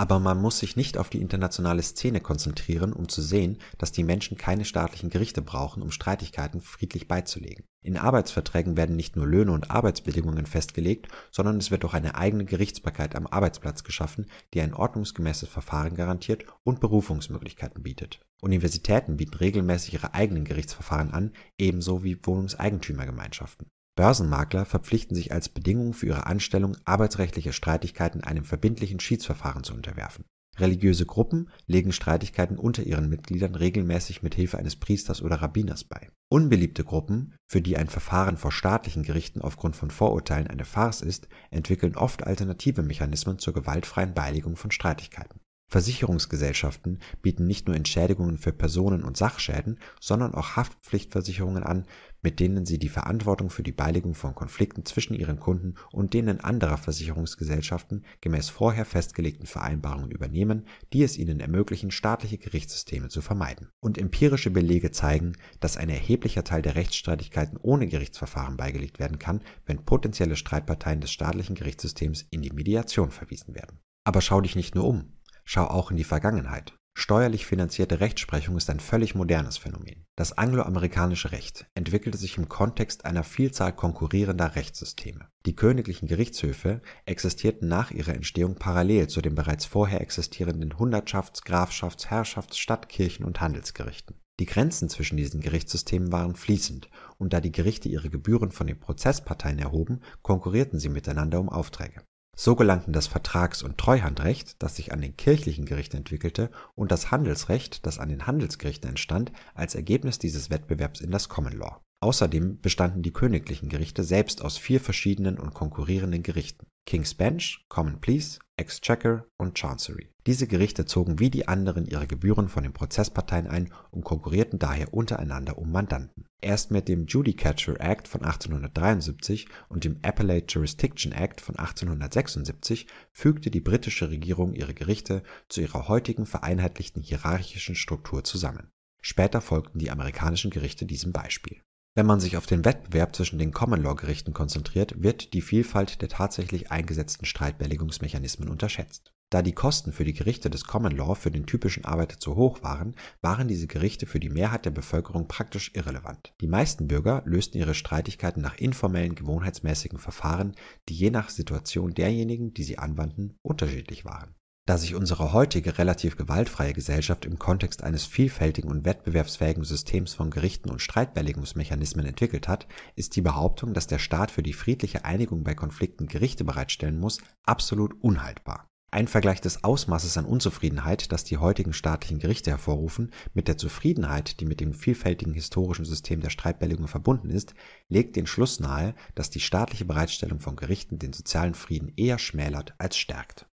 Aber man muss sich nicht auf die internationale Szene konzentrieren, um zu sehen, dass die Menschen keine staatlichen Gerichte brauchen, um Streitigkeiten friedlich beizulegen. In Arbeitsverträgen werden nicht nur Löhne und Arbeitsbedingungen festgelegt, sondern es wird auch eine eigene Gerichtsbarkeit am Arbeitsplatz geschaffen, die ein ordnungsgemäßes Verfahren garantiert und Berufungsmöglichkeiten bietet. Universitäten bieten regelmäßig ihre eigenen Gerichtsverfahren an, ebenso wie Wohnungseigentümergemeinschaften. Börsenmakler verpflichten sich als Bedingung für ihre Anstellung, arbeitsrechtliche Streitigkeiten einem verbindlichen Schiedsverfahren zu unterwerfen. Religiöse Gruppen legen Streitigkeiten unter ihren Mitgliedern regelmäßig mit Hilfe eines Priesters oder Rabbiners bei. Unbeliebte Gruppen, für die ein Verfahren vor staatlichen Gerichten aufgrund von Vorurteilen eine Farce ist, entwickeln oft alternative Mechanismen zur gewaltfreien Beilegung von Streitigkeiten. Versicherungsgesellschaften bieten nicht nur Entschädigungen für Personen- und Sachschäden, sondern auch Haftpflichtversicherungen an, mit denen sie die Verantwortung für die Beilegung von Konflikten zwischen ihren Kunden und denen anderer Versicherungsgesellschaften gemäß vorher festgelegten Vereinbarungen übernehmen, die es ihnen ermöglichen, staatliche Gerichtssysteme zu vermeiden. Und empirische Belege zeigen, dass ein erheblicher Teil der Rechtsstreitigkeiten ohne Gerichtsverfahren beigelegt werden kann, wenn potenzielle Streitparteien des staatlichen Gerichtssystems in die Mediation verwiesen werden. Aber schau dich nicht nur um. Schau auch in die Vergangenheit. Steuerlich finanzierte Rechtsprechung ist ein völlig modernes Phänomen. Das angloamerikanische Recht entwickelte sich im Kontext einer Vielzahl konkurrierender Rechtssysteme. Die königlichen Gerichtshöfe existierten nach ihrer Entstehung parallel zu den bereits vorher existierenden Hundertschafts-, Grafschafts-, Herrschafts-, Stadt-, Kirchen- und Handelsgerichten. Die Grenzen zwischen diesen Gerichtssystemen waren fließend, und da die Gerichte ihre Gebühren von den Prozessparteien erhoben, konkurrierten sie miteinander um Aufträge. So gelangten das Vertrags- und Treuhandrecht, das sich an den kirchlichen Gerichten entwickelte, und das Handelsrecht, das an den Handelsgerichten entstand, als Ergebnis dieses Wettbewerbs in das Common Law. Außerdem bestanden die königlichen Gerichte selbst aus vier verschiedenen und konkurrierenden Gerichten King's Bench, Common Pleas, Exchequer und Chancery. Diese Gerichte zogen wie die anderen ihre Gebühren von den Prozessparteien ein und konkurrierten daher untereinander um Mandanten. Erst mit dem Judicature Act von 1873 und dem Appellate Jurisdiction Act von 1876 fügte die britische Regierung ihre Gerichte zu ihrer heutigen vereinheitlichten hierarchischen Struktur zusammen. Später folgten die amerikanischen Gerichte diesem Beispiel wenn man sich auf den Wettbewerb zwischen den Common-Law-Gerichten konzentriert, wird die Vielfalt der tatsächlich eingesetzten Streitbeilegungsmechanismen unterschätzt. Da die Kosten für die Gerichte des Common Law für den typischen Arbeiter zu hoch waren, waren diese Gerichte für die Mehrheit der Bevölkerung praktisch irrelevant. Die meisten Bürger lösten ihre Streitigkeiten nach informellen, gewohnheitsmäßigen Verfahren, die je nach Situation derjenigen, die sie anwandten, unterschiedlich waren Da sich unsere heutige relativ gewaltfreie Gesellschaft im Kontext eines vielfältigen und wettbewerbsfähigen Systems von Gerichten und Streitbeilegungsmechanismen entwickelt hat, ist die Behauptung, dass der Staat für die friedliche Einigung bei Konflikten Gerichte bereitstellen muss, absolut unhaltbar. Ein Vergleich des Ausmaßes an Unzufriedenheit, das die heutigen staatlichen Gerichte hervorrufen, mit der Zufriedenheit, die mit dem vielfältigen historischen System der Streitbeilegung verbunden ist, legt den Schluss nahe, dass die staatliche Bereitstellung von Gerichten den sozialen Frieden eher schmälert als stärkt.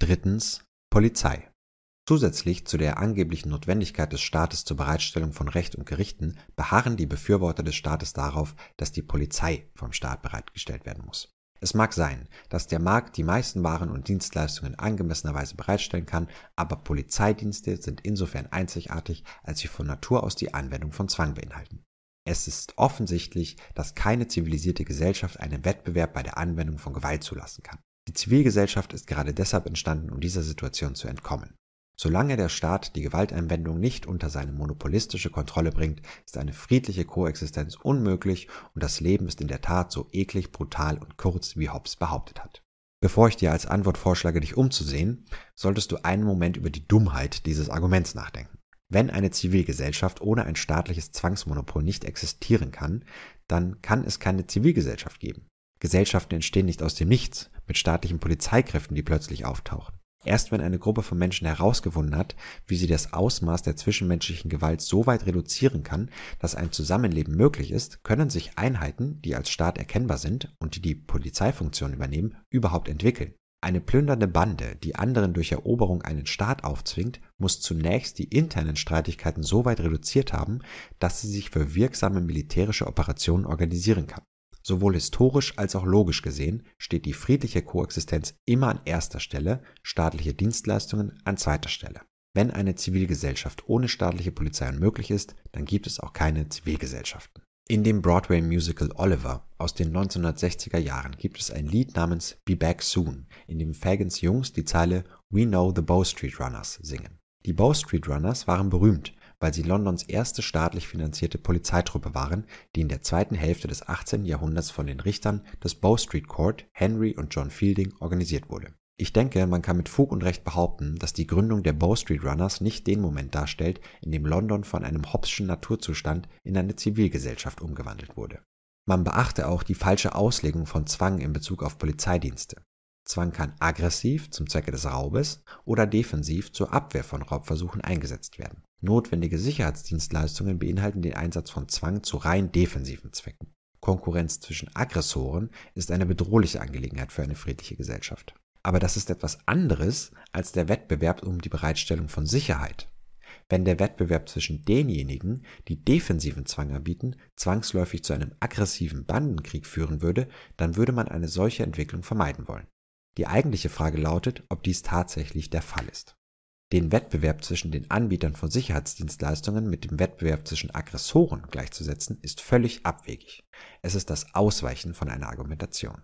Drittens Polizei. Zusätzlich zu der angeblichen Notwendigkeit des Staates zur Bereitstellung von Recht und Gerichten beharren die Befürworter des Staates darauf, dass die Polizei vom Staat bereitgestellt werden muss. Es mag sein, dass der Markt die meisten Waren und Dienstleistungen angemessenerweise bereitstellen kann, aber Polizeidienste sind insofern einzigartig, als sie von Natur aus die Anwendung von Zwang beinhalten. Es ist offensichtlich, dass keine zivilisierte Gesellschaft einen Wettbewerb bei der Anwendung von Gewalt zulassen kann. Die Zivilgesellschaft ist gerade deshalb entstanden, um dieser Situation zu entkommen. Solange der Staat die Gewalteinwendung nicht unter seine monopolistische Kontrolle bringt, ist eine friedliche Koexistenz unmöglich und das Leben ist in der Tat so eklig, brutal und kurz, wie Hobbes behauptet hat. Bevor ich dir als Antwort vorschlage, dich umzusehen, solltest du einen Moment über die Dummheit dieses Arguments nachdenken. Wenn eine Zivilgesellschaft ohne ein staatliches Zwangsmonopol nicht existieren kann, dann kann es keine Zivilgesellschaft geben. Gesellschaften entstehen nicht aus dem Nichts, mit staatlichen Polizeikräften, die plötzlich auftauchen. Erst wenn eine Gruppe von Menschen herausgefunden hat, wie sie das Ausmaß der zwischenmenschlichen Gewalt so weit reduzieren kann, dass ein Zusammenleben möglich ist, können sich Einheiten, die als Staat erkennbar sind und die die Polizeifunktion übernehmen, überhaupt entwickeln. Eine plündernde Bande, die anderen durch Eroberung einen Staat aufzwingt, muss zunächst die internen Streitigkeiten so weit reduziert haben, dass sie sich für wirksame militärische Operationen organisieren kann. Sowohl historisch als auch logisch gesehen steht die friedliche Koexistenz immer an erster Stelle, staatliche Dienstleistungen an zweiter Stelle. Wenn eine Zivilgesellschaft ohne staatliche Polizei unmöglich ist, dann gibt es auch keine Zivilgesellschaften. In dem Broadway-Musical Oliver aus den 1960er Jahren gibt es ein Lied namens Be Back Soon, in dem Fagans Jungs die Zeile We Know the Bow Street Runners singen. Die Bow Street Runners waren berühmt, weil sie Londons erste staatlich finanzierte Polizeitruppe waren, die in der zweiten Hälfte des 18. Jahrhunderts von den Richtern des Bow Street Court, Henry und John Fielding, organisiert wurde. Ich denke, man kann mit Fug und Recht behaupten, dass die Gründung der Bow Street Runners nicht den Moment darstellt, in dem London von einem Hobbschen Naturzustand in eine Zivilgesellschaft umgewandelt wurde. Man beachte auch die falsche Auslegung von Zwang in Bezug auf Polizeidienste. Zwang kann aggressiv zum Zwecke des Raubes oder defensiv zur Abwehr von Raubversuchen eingesetzt werden. Notwendige Sicherheitsdienstleistungen beinhalten den Einsatz von Zwang zu rein defensiven Zwecken. Konkurrenz zwischen Aggressoren ist eine bedrohliche Angelegenheit für eine friedliche Gesellschaft. Aber das ist etwas anderes als der Wettbewerb um die Bereitstellung von Sicherheit. Wenn der Wettbewerb zwischen denjenigen, die defensiven Zwang erbieten, zwangsläufig zu einem aggressiven Bandenkrieg führen würde, dann würde man eine solche Entwicklung vermeiden wollen. Die eigentliche Frage lautet, ob dies tatsächlich der Fall ist. Den Wettbewerb zwischen den Anbietern von Sicherheitsdienstleistungen mit dem Wettbewerb zwischen Aggressoren gleichzusetzen, ist völlig abwegig. Es ist das Ausweichen von einer Argumentation.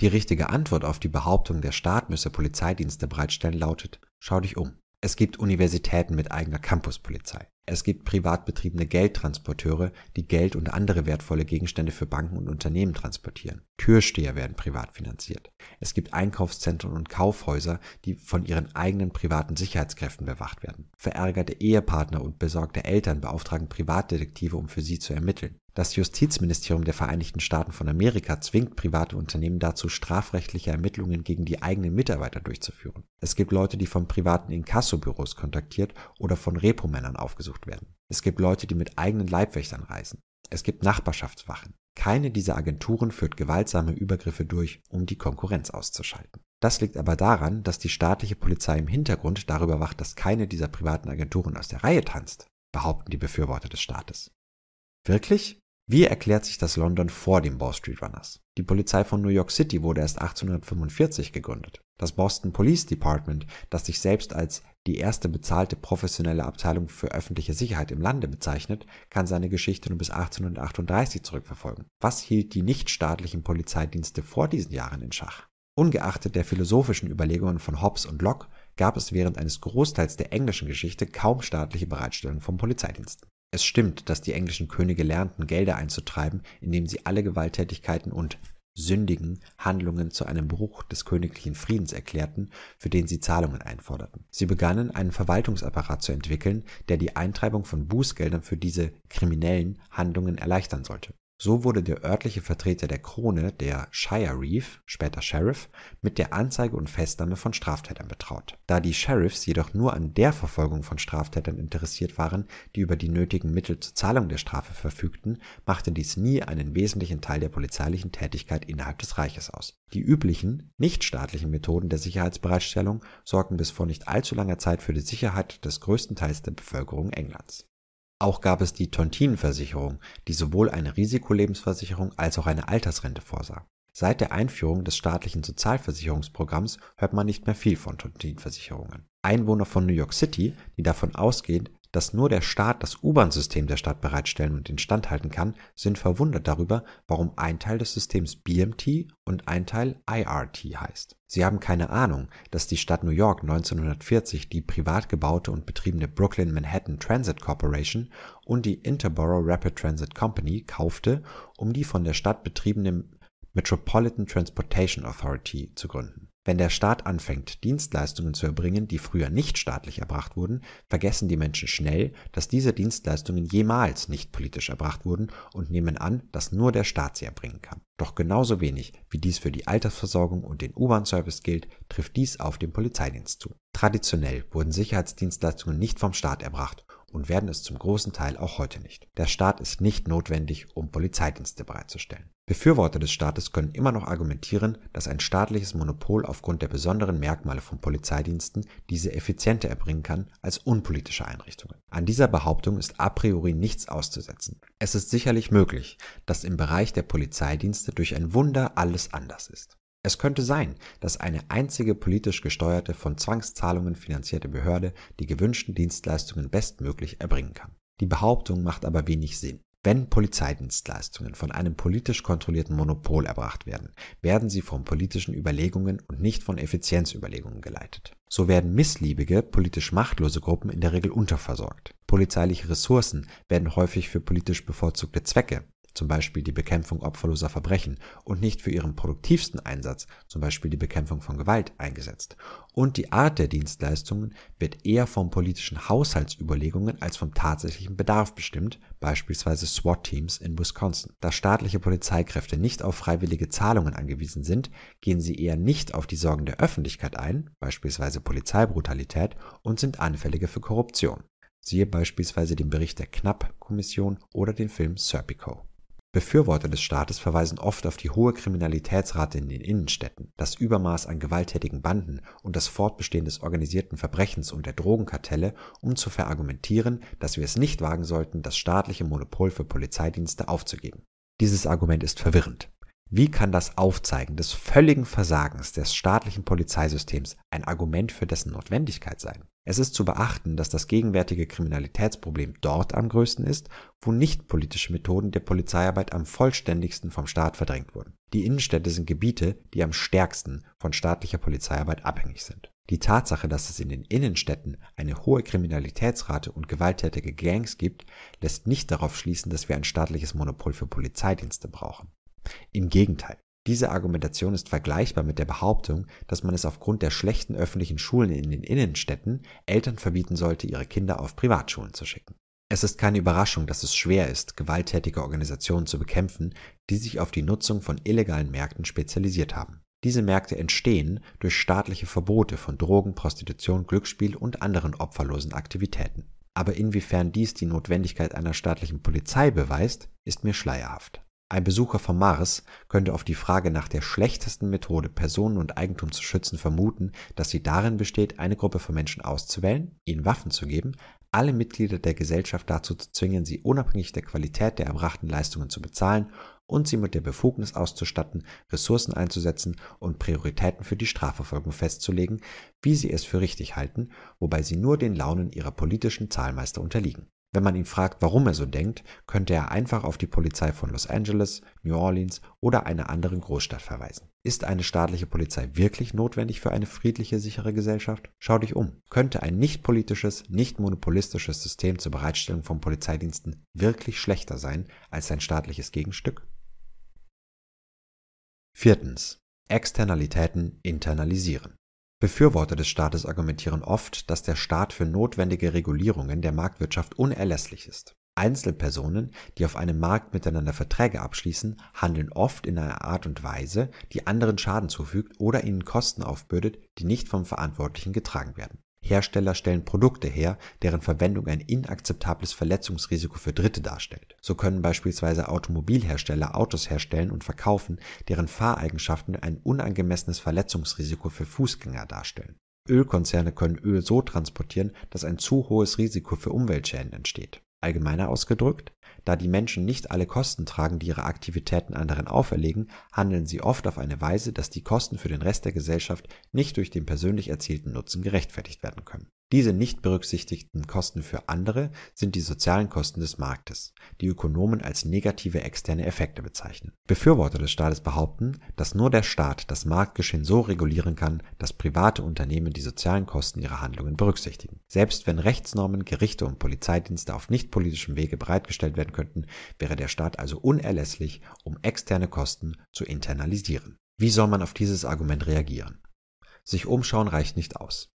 Die richtige Antwort auf die Behauptung, der Staat müsse Polizeidienste bereitstellen, lautet, schau dich um. Es gibt Universitäten mit eigener Campuspolizei. Es gibt privat betriebene Geldtransporteure, die Geld und andere wertvolle Gegenstände für Banken und Unternehmen transportieren. Türsteher werden privat finanziert. Es gibt Einkaufszentren und Kaufhäuser, die von ihren eigenen privaten Sicherheitskräften bewacht werden. Verärgerte Ehepartner und besorgte Eltern beauftragen Privatdetektive, um für sie zu ermitteln. Das Justizministerium der Vereinigten Staaten von Amerika zwingt private Unternehmen dazu, strafrechtliche Ermittlungen gegen die eigenen Mitarbeiter durchzuführen. Es gibt Leute, die von privaten Inkassobüros kontaktiert oder von Repomännern aufgesucht werden. Es gibt Leute, die mit eigenen Leibwächtern reisen. Es gibt Nachbarschaftswachen. Keine dieser Agenturen führt gewaltsame Übergriffe durch, um die Konkurrenz auszuschalten. Das liegt aber daran, dass die staatliche Polizei im Hintergrund darüber wacht, dass keine dieser privaten Agenturen aus der Reihe tanzt, behaupten die Befürworter des Staates. Wirklich? Wie erklärt sich das London vor den Wall Street Runners? Die Polizei von New York City wurde erst 1845 gegründet. Das Boston Police Department, das sich selbst als die erste bezahlte professionelle Abteilung für öffentliche Sicherheit im Lande bezeichnet, kann seine Geschichte nur bis 1838 zurückverfolgen. Was hielt die nichtstaatlichen Polizeidienste vor diesen Jahren in Schach? Ungeachtet der philosophischen Überlegungen von Hobbes und Locke gab es während eines Großteils der englischen Geschichte kaum staatliche Bereitstellung von Polizeidiensten. Es stimmt, dass die englischen Könige lernten, Gelder einzutreiben, indem sie alle Gewalttätigkeiten und sündigen Handlungen zu einem Bruch des königlichen Friedens erklärten, für den sie Zahlungen einforderten. Sie begannen einen Verwaltungsapparat zu entwickeln, der die Eintreibung von Bußgeldern für diese kriminellen Handlungen erleichtern sollte so wurde der örtliche Vertreter der Krone, der Shire Reeve (später Sheriff), mit der Anzeige und Festnahme von Straftätern betraut. Da die Sheriffs jedoch nur an der Verfolgung von Straftätern interessiert waren, die über die nötigen Mittel zur Zahlung der Strafe verfügten, machte dies nie einen wesentlichen Teil der polizeilichen Tätigkeit innerhalb des Reiches aus. Die üblichen, nichtstaatlichen Methoden der Sicherheitsbereitstellung sorgten bis vor nicht allzu langer Zeit für die Sicherheit des größten Teils der Bevölkerung Englands auch gab es die Tontinenversicherung, die sowohl eine Risikolebensversicherung als auch eine Altersrente vorsah. Seit der Einführung des staatlichen Sozialversicherungsprogramms hört man nicht mehr viel von Tontinenversicherungen. Einwohner von New York City, die davon ausgehen, dass nur der Staat das U-Bahn-System der Stadt bereitstellen und instand halten kann, sind verwundert darüber, warum ein Teil des Systems BMT und ein Teil IRT heißt. Sie haben keine Ahnung, dass die Stadt New York 1940 die privat gebaute und betriebene Brooklyn Manhattan Transit Corporation und die Interborough Rapid Transit Company kaufte, um die von der Stadt betriebene Metropolitan Transportation Authority zu gründen. Wenn der Staat anfängt, Dienstleistungen zu erbringen, die früher nicht staatlich erbracht wurden, vergessen die Menschen schnell, dass diese Dienstleistungen jemals nicht politisch erbracht wurden und nehmen an, dass nur der Staat sie erbringen kann. Doch genauso wenig, wie dies für die Altersversorgung und den U-Bahn-Service gilt, trifft dies auf den Polizeidienst zu. Traditionell wurden Sicherheitsdienstleistungen nicht vom Staat erbracht und werden es zum großen Teil auch heute nicht. Der Staat ist nicht notwendig, um Polizeidienste bereitzustellen. Befürworter des Staates können immer noch argumentieren, dass ein staatliches Monopol aufgrund der besonderen Merkmale von Polizeidiensten diese effizienter erbringen kann als unpolitische Einrichtungen. An dieser Behauptung ist a priori nichts auszusetzen. Es ist sicherlich möglich, dass im Bereich der Polizeidienste durch ein Wunder alles anders ist. Es könnte sein, dass eine einzige politisch gesteuerte, von Zwangszahlungen finanzierte Behörde die gewünschten Dienstleistungen bestmöglich erbringen kann. Die Behauptung macht aber wenig Sinn. Wenn Polizeidienstleistungen von einem politisch kontrollierten Monopol erbracht werden, werden sie von politischen Überlegungen und nicht von Effizienzüberlegungen geleitet. So werden missliebige, politisch machtlose Gruppen in der Regel unterversorgt. Polizeiliche Ressourcen werden häufig für politisch bevorzugte Zwecke zum Beispiel die Bekämpfung opferloser Verbrechen, und nicht für ihren produktivsten Einsatz, zum Beispiel die Bekämpfung von Gewalt, eingesetzt. Und die Art der Dienstleistungen wird eher von politischen Haushaltsüberlegungen als vom tatsächlichen Bedarf bestimmt, beispielsweise SWAT-Teams in Wisconsin. Da staatliche Polizeikräfte nicht auf freiwillige Zahlungen angewiesen sind, gehen sie eher nicht auf die Sorgen der Öffentlichkeit ein, beispielsweise Polizeibrutalität, und sind anfälliger für Korruption. Siehe beispielsweise den Bericht der Knapp-Kommission oder den Film Serpico. Befürworter des Staates verweisen oft auf die hohe Kriminalitätsrate in den Innenstädten, das Übermaß an gewalttätigen Banden und das Fortbestehen des organisierten Verbrechens und der Drogenkartelle, um zu verargumentieren, dass wir es nicht wagen sollten, das staatliche Monopol für Polizeidienste aufzugeben. Dieses Argument ist verwirrend. Wie kann das Aufzeigen des völligen Versagens des staatlichen Polizeisystems ein Argument für dessen Notwendigkeit sein? Es ist zu beachten, dass das gegenwärtige Kriminalitätsproblem dort am größten ist, wo nichtpolitische Methoden der Polizeiarbeit am vollständigsten vom Staat verdrängt wurden. Die Innenstädte sind Gebiete, die am stärksten von staatlicher Polizeiarbeit abhängig sind. Die Tatsache, dass es in den Innenstädten eine hohe Kriminalitätsrate und gewalttätige Gangs gibt, lässt nicht darauf schließen, dass wir ein staatliches Monopol für Polizeidienste brauchen. Im Gegenteil. Diese Argumentation ist vergleichbar mit der Behauptung, dass man es aufgrund der schlechten öffentlichen Schulen in den Innenstädten Eltern verbieten sollte, ihre Kinder auf Privatschulen zu schicken. Es ist keine Überraschung, dass es schwer ist, gewalttätige Organisationen zu bekämpfen, die sich auf die Nutzung von illegalen Märkten spezialisiert haben. Diese Märkte entstehen durch staatliche Verbote von Drogen, Prostitution, Glücksspiel und anderen opferlosen Aktivitäten. Aber inwiefern dies die Notwendigkeit einer staatlichen Polizei beweist, ist mir schleierhaft. Ein Besucher vom Mars könnte auf die Frage nach der schlechtesten Methode, Personen und Eigentum zu schützen, vermuten, dass sie darin besteht, eine Gruppe von Menschen auszuwählen, ihnen Waffen zu geben, alle Mitglieder der Gesellschaft dazu zu zwingen, sie unabhängig der Qualität der erbrachten Leistungen zu bezahlen und sie mit der Befugnis auszustatten, Ressourcen einzusetzen und Prioritäten für die Strafverfolgung festzulegen, wie sie es für richtig halten, wobei sie nur den Launen ihrer politischen Zahlmeister unterliegen. Wenn man ihn fragt, warum er so denkt, könnte er einfach auf die Polizei von Los Angeles, New Orleans oder einer anderen Großstadt verweisen. Ist eine staatliche Polizei wirklich notwendig für eine friedliche, sichere Gesellschaft? Schau dich um. Könnte ein nicht politisches, nicht monopolistisches System zur Bereitstellung von Polizeidiensten wirklich schlechter sein als sein staatliches Gegenstück? Viertens. Externalitäten internalisieren. Befürworter des Staates argumentieren oft, dass der Staat für notwendige Regulierungen der Marktwirtschaft unerlässlich ist. Einzelpersonen, die auf einem Markt miteinander Verträge abschließen, handeln oft in einer Art und Weise, die anderen Schaden zufügt oder ihnen Kosten aufbürdet, die nicht vom Verantwortlichen getragen werden. Hersteller stellen Produkte her, deren Verwendung ein inakzeptables Verletzungsrisiko für Dritte darstellt. So können beispielsweise Automobilhersteller Autos herstellen und verkaufen, deren Fahreigenschaften ein unangemessenes Verletzungsrisiko für Fußgänger darstellen. Ölkonzerne können Öl so transportieren, dass ein zu hohes Risiko für Umweltschäden entsteht. Allgemeiner ausgedrückt, da die Menschen nicht alle Kosten tragen, die ihre Aktivitäten anderen auferlegen, handeln sie oft auf eine Weise, dass die Kosten für den Rest der Gesellschaft nicht durch den persönlich erzielten Nutzen gerechtfertigt werden können diese nicht berücksichtigten Kosten für andere sind die sozialen Kosten des Marktes, die Ökonomen als negative externe Effekte bezeichnen. Befürworter des Staates behaupten, dass nur der Staat das Marktgeschehen so regulieren kann, dass private Unternehmen die sozialen Kosten ihrer Handlungen berücksichtigen. Selbst wenn Rechtsnormen, Gerichte und Polizeidienste auf nichtpolitischem Wege bereitgestellt werden könnten, wäre der Staat also unerlässlich, um externe Kosten zu internalisieren. Wie soll man auf dieses Argument reagieren? Sich umschauen reicht nicht aus.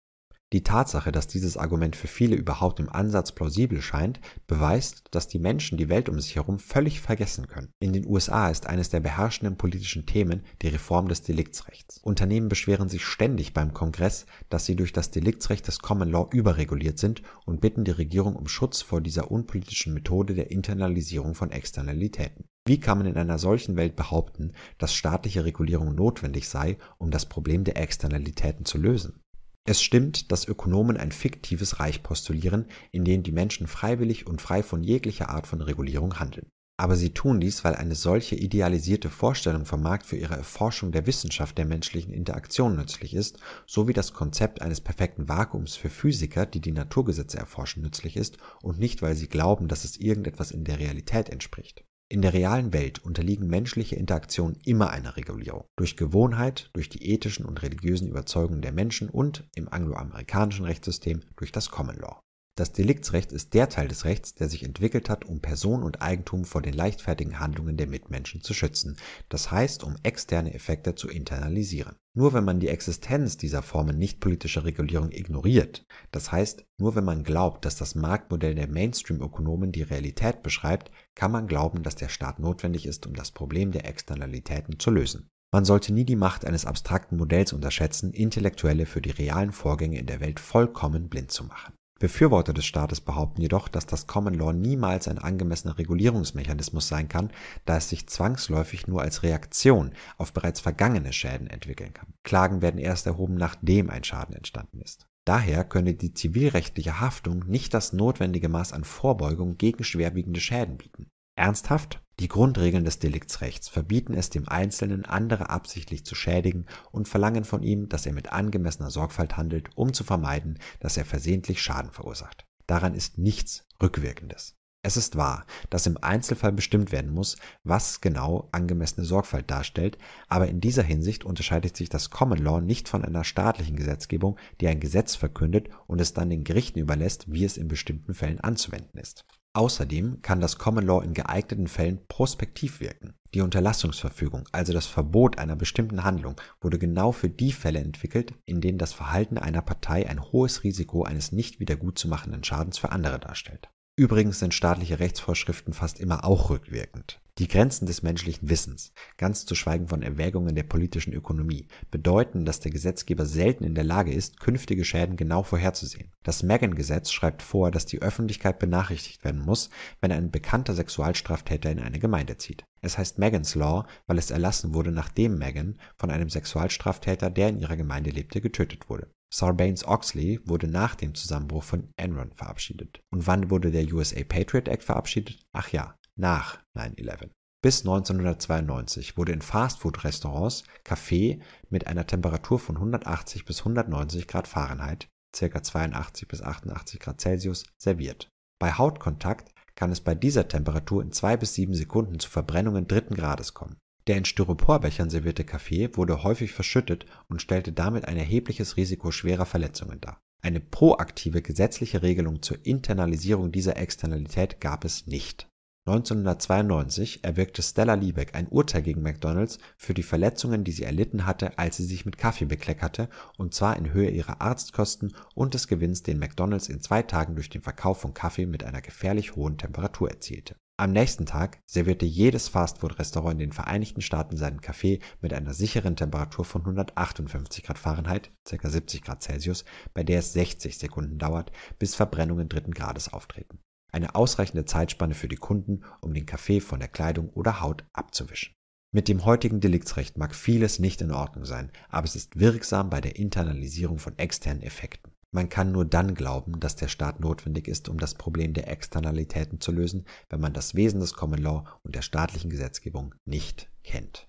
Die Tatsache, dass dieses Argument für viele überhaupt im Ansatz plausibel scheint, beweist, dass die Menschen die Welt um sich herum völlig vergessen können. In den USA ist eines der beherrschenden politischen Themen die Reform des Deliktsrechts. Unternehmen beschweren sich ständig beim Kongress, dass sie durch das Deliktsrecht des Common Law überreguliert sind und bitten die Regierung um Schutz vor dieser unpolitischen Methode der Internalisierung von Externalitäten. Wie kann man in einer solchen Welt behaupten, dass staatliche Regulierung notwendig sei, um das Problem der Externalitäten zu lösen? Es stimmt, dass Ökonomen ein fiktives Reich postulieren, in dem die Menschen freiwillig und frei von jeglicher Art von Regulierung handeln. Aber sie tun dies, weil eine solche idealisierte Vorstellung vom Markt für ihre Erforschung der Wissenschaft der menschlichen Interaktion nützlich ist, so wie das Konzept eines perfekten Vakuums für Physiker, die die Naturgesetze erforschen, nützlich ist und nicht, weil sie glauben, dass es irgendetwas in der Realität entspricht. In der realen Welt unterliegen menschliche Interaktionen immer einer Regulierung. Durch Gewohnheit, durch die ethischen und religiösen Überzeugungen der Menschen und im angloamerikanischen Rechtssystem durch das Common Law. Das Deliktsrecht ist der Teil des Rechts, der sich entwickelt hat, um Person und Eigentum vor den leichtfertigen Handlungen der Mitmenschen zu schützen, das heißt, um externe Effekte zu internalisieren. Nur wenn man die Existenz dieser Formen nicht politischer Regulierung ignoriert, das heißt, nur wenn man glaubt, dass das Marktmodell der Mainstream-Ökonomen die Realität beschreibt, kann man glauben, dass der Staat notwendig ist, um das Problem der Externalitäten zu lösen. Man sollte nie die Macht eines abstrakten Modells unterschätzen, Intellektuelle für die realen Vorgänge in der Welt vollkommen blind zu machen. Befürworter des Staates behaupten jedoch, dass das Common Law niemals ein angemessener Regulierungsmechanismus sein kann, da es sich zwangsläufig nur als Reaktion auf bereits vergangene Schäden entwickeln kann. Klagen werden erst erhoben, nachdem ein Schaden entstanden ist. Daher könne die zivilrechtliche Haftung nicht das notwendige Maß an Vorbeugung gegen schwerwiegende Schäden bieten. Ernsthaft? Die Grundregeln des Deliktsrechts verbieten es dem Einzelnen, andere absichtlich zu schädigen und verlangen von ihm, dass er mit angemessener Sorgfalt handelt, um zu vermeiden, dass er versehentlich Schaden verursacht. Daran ist nichts Rückwirkendes. Es ist wahr, dass im Einzelfall bestimmt werden muss, was genau angemessene Sorgfalt darstellt, aber in dieser Hinsicht unterscheidet sich das Common Law nicht von einer staatlichen Gesetzgebung, die ein Gesetz verkündet und es dann den Gerichten überlässt, wie es in bestimmten Fällen anzuwenden ist. Außerdem kann das Common Law in geeigneten Fällen prospektiv wirken. Die Unterlassungsverfügung, also das Verbot einer bestimmten Handlung, wurde genau für die Fälle entwickelt, in denen das Verhalten einer Partei ein hohes Risiko eines nicht wiedergutzumachenden Schadens für andere darstellt. Übrigens sind staatliche Rechtsvorschriften fast immer auch rückwirkend. Die Grenzen des menschlichen Wissens, ganz zu schweigen von Erwägungen der politischen Ökonomie, bedeuten, dass der Gesetzgeber selten in der Lage ist, künftige Schäden genau vorherzusehen. Das Megan-Gesetz schreibt vor, dass die Öffentlichkeit benachrichtigt werden muss, wenn ein bekannter Sexualstraftäter in eine Gemeinde zieht. Es heißt Megans Law, weil es erlassen wurde, nachdem Megan von einem Sexualstraftäter, der in ihrer Gemeinde lebte, getötet wurde. Sarbanes-Oxley wurde nach dem Zusammenbruch von Enron verabschiedet. Und wann wurde der USA Patriot Act verabschiedet? Ach ja, nach 9-11. Bis 1992 wurde in Fastfood-Restaurants Kaffee mit einer Temperatur von 180 bis 190 Grad Fahrenheit, ca. 82 bis 88 Grad Celsius, serviert. Bei Hautkontakt kann es bei dieser Temperatur in zwei bis sieben Sekunden zu Verbrennungen dritten Grades kommen. Der in Styroporbechern servierte Kaffee wurde häufig verschüttet und stellte damit ein erhebliches Risiko schwerer Verletzungen dar. Eine proaktive gesetzliche Regelung zur Internalisierung dieser Externalität gab es nicht 1992 erwirkte Stella Liebeck ein Urteil gegen McDonald's für die Verletzungen, die sie erlitten hatte, als sie sich mit Kaffee bekleckerte, und zwar in Höhe ihrer Arztkosten und des Gewinns, den McDonald's in zwei Tagen durch den Verkauf von Kaffee mit einer gefährlich hohen Temperatur erzielte. Am nächsten Tag servierte jedes Fastfood-Restaurant in den Vereinigten Staaten seinen Kaffee mit einer sicheren Temperatur von 158 Grad Fahrenheit (ca. 70 Grad Celsius), bei der es 60 Sekunden dauert, bis Verbrennungen dritten Grades auftreten eine ausreichende Zeitspanne für die Kunden, um den Kaffee von der Kleidung oder Haut abzuwischen. Mit dem heutigen Deliktsrecht mag vieles nicht in Ordnung sein, aber es ist wirksam bei der Internalisierung von externen Effekten. Man kann nur dann glauben, dass der Staat notwendig ist, um das Problem der Externalitäten zu lösen, wenn man das Wesen des Common Law und der staatlichen Gesetzgebung nicht kennt.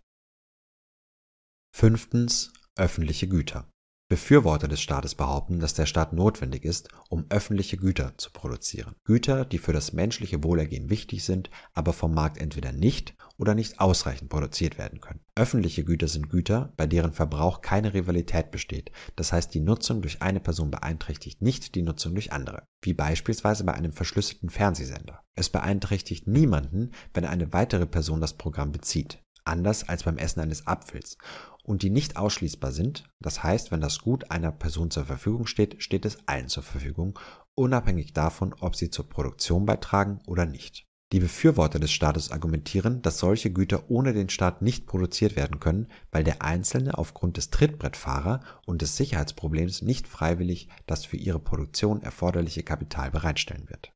Fünftens öffentliche Güter. Befürworter des Staates behaupten, dass der Staat notwendig ist, um öffentliche Güter zu produzieren. Güter, die für das menschliche Wohlergehen wichtig sind, aber vom Markt entweder nicht oder nicht ausreichend produziert werden können. Öffentliche Güter sind Güter, bei deren Verbrauch keine Rivalität besteht, das heißt die Nutzung durch eine Person beeinträchtigt nicht die Nutzung durch andere, wie beispielsweise bei einem verschlüsselten Fernsehsender. Es beeinträchtigt niemanden, wenn eine weitere Person das Programm bezieht anders als beim Essen eines Apfels und die nicht ausschließbar sind. Das heißt, wenn das Gut einer Person zur Verfügung steht, steht es allen zur Verfügung, unabhängig davon, ob sie zur Produktion beitragen oder nicht. Die Befürworter des Staates argumentieren, dass solche Güter ohne den Staat nicht produziert werden können, weil der Einzelne aufgrund des Trittbrettfahrer und des Sicherheitsproblems nicht freiwillig das für ihre Produktion erforderliche Kapital bereitstellen wird.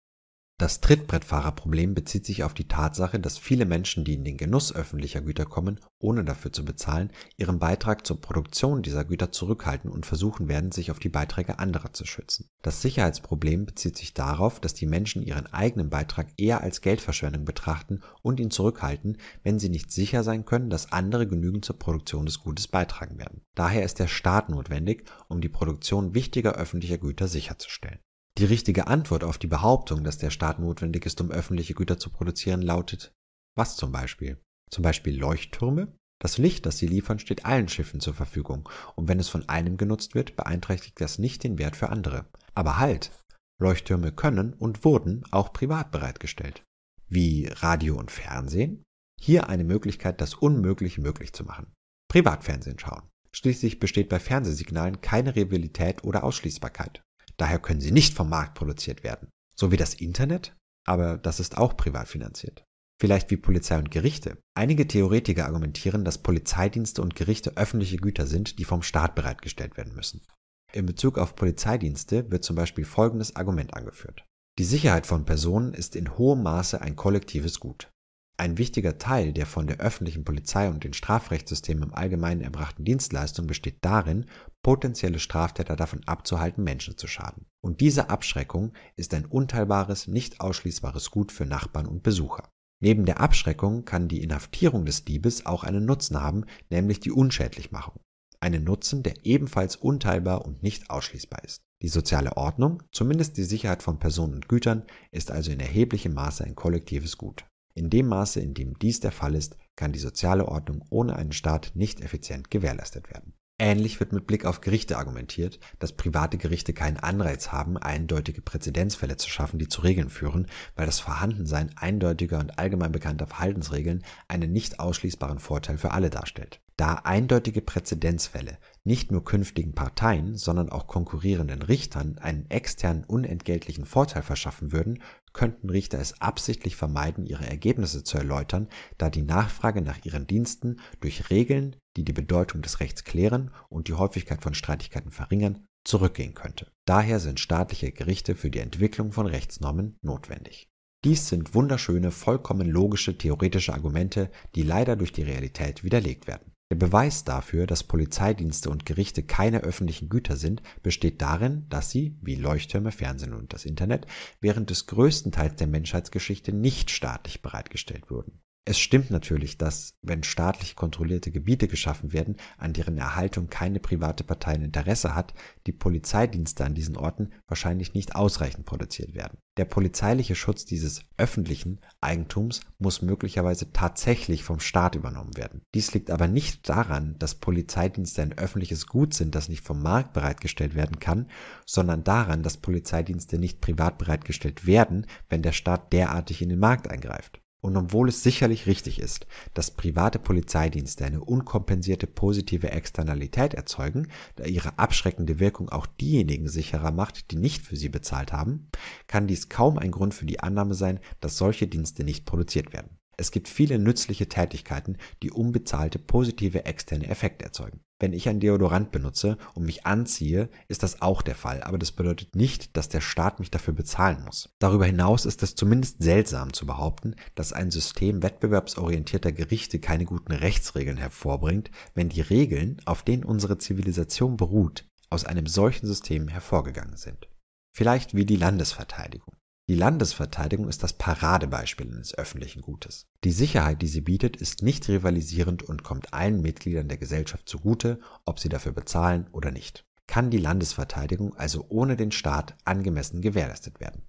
Das Trittbrettfahrerproblem bezieht sich auf die Tatsache, dass viele Menschen, die in den Genuss öffentlicher Güter kommen, ohne dafür zu bezahlen, ihren Beitrag zur Produktion dieser Güter zurückhalten und versuchen werden, sich auf die Beiträge anderer zu schützen. Das Sicherheitsproblem bezieht sich darauf, dass die Menschen ihren eigenen Beitrag eher als Geldverschwendung betrachten und ihn zurückhalten, wenn sie nicht sicher sein können, dass andere genügend zur Produktion des Gutes beitragen werden. Daher ist der Staat notwendig, um die Produktion wichtiger öffentlicher Güter sicherzustellen. Die richtige Antwort auf die Behauptung, dass der Staat notwendig ist, um öffentliche Güter zu produzieren, lautet was zum Beispiel? Zum Beispiel Leuchttürme? Das Licht, das sie liefern, steht allen Schiffen zur Verfügung, und wenn es von einem genutzt wird, beeinträchtigt das nicht den Wert für andere. Aber halt! Leuchttürme können und wurden auch privat bereitgestellt. Wie Radio und Fernsehen? Hier eine Möglichkeit, das Unmögliche möglich zu machen. Privatfernsehen schauen. Schließlich besteht bei Fernsehsignalen keine Rivalität oder Ausschließbarkeit. Daher können sie nicht vom Markt produziert werden. So wie das Internet, aber das ist auch privat finanziert. Vielleicht wie Polizei und Gerichte. Einige Theoretiker argumentieren, dass Polizeidienste und Gerichte öffentliche Güter sind, die vom Staat bereitgestellt werden müssen. In Bezug auf Polizeidienste wird zum Beispiel folgendes Argument angeführt. Die Sicherheit von Personen ist in hohem Maße ein kollektives Gut. Ein wichtiger Teil der von der öffentlichen Polizei und den Strafrechtssystemen im Allgemeinen erbrachten Dienstleistung besteht darin, potenzielle Straftäter davon abzuhalten, Menschen zu schaden. Und diese Abschreckung ist ein unteilbares, nicht ausschließbares Gut für Nachbarn und Besucher. Neben der Abschreckung kann die Inhaftierung des Diebes auch einen Nutzen haben, nämlich die Unschädlichmachung. Einen Nutzen, der ebenfalls unteilbar und nicht ausschließbar ist. Die soziale Ordnung, zumindest die Sicherheit von Personen und Gütern, ist also in erheblichem Maße ein kollektives Gut. In dem Maße, in dem dies der Fall ist, kann die soziale Ordnung ohne einen Staat nicht effizient gewährleistet werden. Ähnlich wird mit Blick auf Gerichte argumentiert, dass private Gerichte keinen Anreiz haben, eindeutige Präzedenzfälle zu schaffen, die zu Regeln führen, weil das Vorhandensein eindeutiger und allgemein bekannter Verhaltensregeln einen nicht ausschließbaren Vorteil für alle darstellt. Da eindeutige Präzedenzfälle nicht nur künftigen Parteien, sondern auch konkurrierenden Richtern einen externen unentgeltlichen Vorteil verschaffen würden, könnten Richter es absichtlich vermeiden, ihre Ergebnisse zu erläutern, da die Nachfrage nach ihren Diensten durch Regeln, die die Bedeutung des Rechts klären und die Häufigkeit von Streitigkeiten verringern, zurückgehen könnte. Daher sind staatliche Gerichte für die Entwicklung von Rechtsnormen notwendig. Dies sind wunderschöne, vollkommen logische theoretische Argumente, die leider durch die Realität widerlegt werden. Der Beweis dafür, dass Polizeidienste und Gerichte keine öffentlichen Güter sind, besteht darin, dass sie, wie Leuchttürme, Fernsehen und das Internet, während des größten Teils der Menschheitsgeschichte nicht staatlich bereitgestellt wurden es stimmt natürlich, dass, wenn staatlich kontrollierte Gebiete geschaffen werden, an deren Erhaltung keine private Partei ein Interesse hat, die Polizeidienste an diesen Orten wahrscheinlich nicht ausreichend produziert werden. Der polizeiliche Schutz dieses öffentlichen Eigentums muss möglicherweise tatsächlich vom Staat übernommen werden. Dies liegt aber nicht daran, dass Polizeidienste ein öffentliches Gut sind, das nicht vom Markt bereitgestellt werden kann, sondern daran, dass Polizeidienste nicht privat bereitgestellt werden, wenn der Staat derartig in den Markt eingreift. Und obwohl es sicherlich richtig ist, dass private Polizeidienste eine unkompensierte positive Externalität erzeugen, da ihre abschreckende Wirkung auch diejenigen sicherer macht, die nicht für sie bezahlt haben, kann dies kaum ein Grund für die Annahme sein, dass solche Dienste nicht produziert werden. Es gibt viele nützliche Tätigkeiten, die unbezahlte positive externe Effekte erzeugen. Wenn ich ein Deodorant benutze und mich anziehe, ist das auch der Fall, aber das bedeutet nicht, dass der Staat mich dafür bezahlen muss. Darüber hinaus ist es zumindest seltsam zu behaupten, dass ein System wettbewerbsorientierter Gerichte keine guten Rechtsregeln hervorbringt, wenn die Regeln, auf denen unsere Zivilisation beruht, aus einem solchen System hervorgegangen sind. Vielleicht wie die Landesverteidigung. Die Landesverteidigung ist das Paradebeispiel eines öffentlichen Gutes. Die Sicherheit, die sie bietet, ist nicht rivalisierend und kommt allen Mitgliedern der Gesellschaft zugute, ob sie dafür bezahlen oder nicht. Kann die Landesverteidigung also ohne den Staat angemessen gewährleistet werden?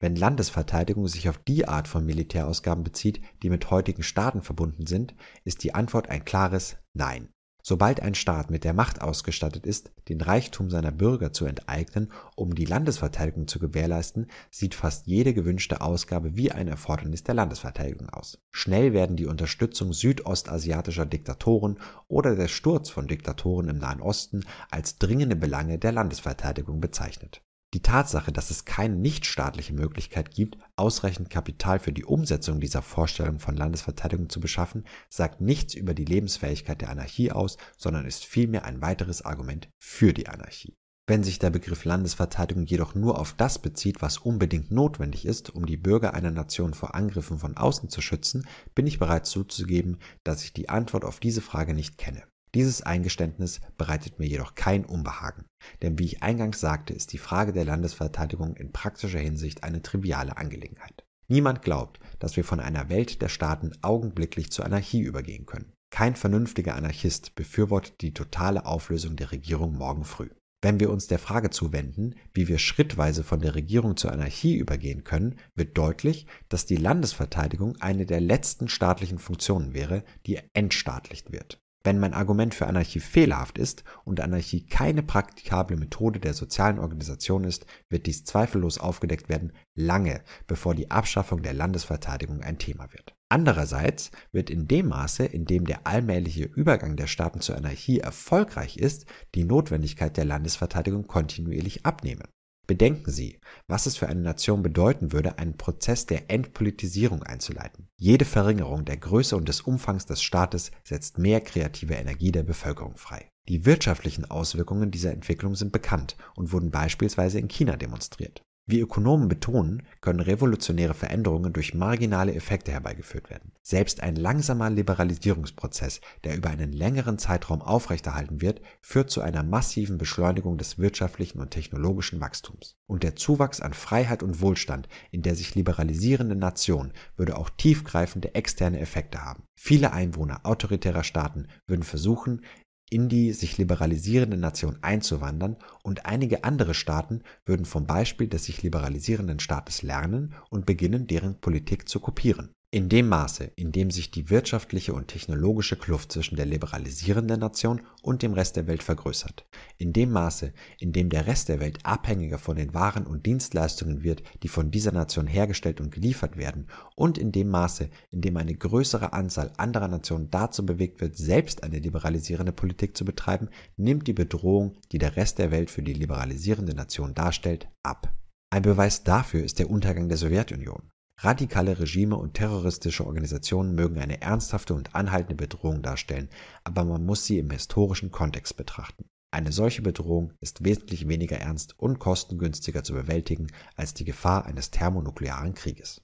Wenn Landesverteidigung sich auf die Art von Militärausgaben bezieht, die mit heutigen Staaten verbunden sind, ist die Antwort ein klares Nein. Sobald ein Staat mit der Macht ausgestattet ist, den Reichtum seiner Bürger zu enteignen, um die Landesverteidigung zu gewährleisten, sieht fast jede gewünschte Ausgabe wie ein Erfordernis der Landesverteidigung aus. Schnell werden die Unterstützung südostasiatischer Diktatoren oder der Sturz von Diktatoren im Nahen Osten als dringende Belange der Landesverteidigung bezeichnet. Die Tatsache, dass es keine nichtstaatliche Möglichkeit gibt, ausreichend Kapital für die Umsetzung dieser Vorstellung von Landesverteidigung zu beschaffen, sagt nichts über die Lebensfähigkeit der Anarchie aus, sondern ist vielmehr ein weiteres Argument für die Anarchie. Wenn sich der Begriff Landesverteidigung jedoch nur auf das bezieht, was unbedingt notwendig ist, um die Bürger einer Nation vor Angriffen von außen zu schützen, bin ich bereit zuzugeben, dass ich die Antwort auf diese Frage nicht kenne. Dieses Eingeständnis bereitet mir jedoch kein Unbehagen, denn wie ich eingangs sagte, ist die Frage der Landesverteidigung in praktischer Hinsicht eine triviale Angelegenheit. Niemand glaubt, dass wir von einer Welt der Staaten augenblicklich zur Anarchie übergehen können. Kein vernünftiger Anarchist befürwortet die totale Auflösung der Regierung morgen früh. Wenn wir uns der Frage zuwenden, wie wir schrittweise von der Regierung zur Anarchie übergehen können, wird deutlich, dass die Landesverteidigung eine der letzten staatlichen Funktionen wäre, die entstaatlicht wird. Wenn mein Argument für Anarchie fehlerhaft ist und Anarchie keine praktikable Methode der sozialen Organisation ist, wird dies zweifellos aufgedeckt werden, lange bevor die Abschaffung der Landesverteidigung ein Thema wird. Andererseits wird in dem Maße, in dem der allmähliche Übergang der Staaten zur Anarchie erfolgreich ist, die Notwendigkeit der Landesverteidigung kontinuierlich abnehmen. Bedenken Sie, was es für eine Nation bedeuten würde, einen Prozess der Entpolitisierung einzuleiten. Jede Verringerung der Größe und des Umfangs des Staates setzt mehr kreative Energie der Bevölkerung frei. Die wirtschaftlichen Auswirkungen dieser Entwicklung sind bekannt und wurden beispielsweise in China demonstriert. Wie Ökonomen betonen, können revolutionäre Veränderungen durch marginale Effekte herbeigeführt werden. Selbst ein langsamer Liberalisierungsprozess, der über einen längeren Zeitraum aufrechterhalten wird, führt zu einer massiven Beschleunigung des wirtschaftlichen und technologischen Wachstums. Und der Zuwachs an Freiheit und Wohlstand in der sich liberalisierende Nation würde auch tiefgreifende externe Effekte haben. Viele Einwohner autoritärer Staaten würden versuchen, in die sich liberalisierende Nation einzuwandern und einige andere Staaten würden vom Beispiel des sich liberalisierenden Staates lernen und beginnen, deren Politik zu kopieren. In dem Maße, in dem sich die wirtschaftliche und technologische Kluft zwischen der liberalisierenden Nation und dem Rest der Welt vergrößert, in dem Maße, in dem der Rest der Welt abhängiger von den Waren und Dienstleistungen wird, die von dieser Nation hergestellt und geliefert werden, und in dem Maße, in dem eine größere Anzahl anderer Nationen dazu bewegt wird, selbst eine liberalisierende Politik zu betreiben, nimmt die Bedrohung, die der Rest der Welt für die liberalisierende Nation darstellt, ab. Ein Beweis dafür ist der Untergang der Sowjetunion. Radikale Regime und terroristische Organisationen mögen eine ernsthafte und anhaltende Bedrohung darstellen, aber man muss sie im historischen Kontext betrachten. Eine solche Bedrohung ist wesentlich weniger ernst und kostengünstiger zu bewältigen als die Gefahr eines thermonuklearen Krieges.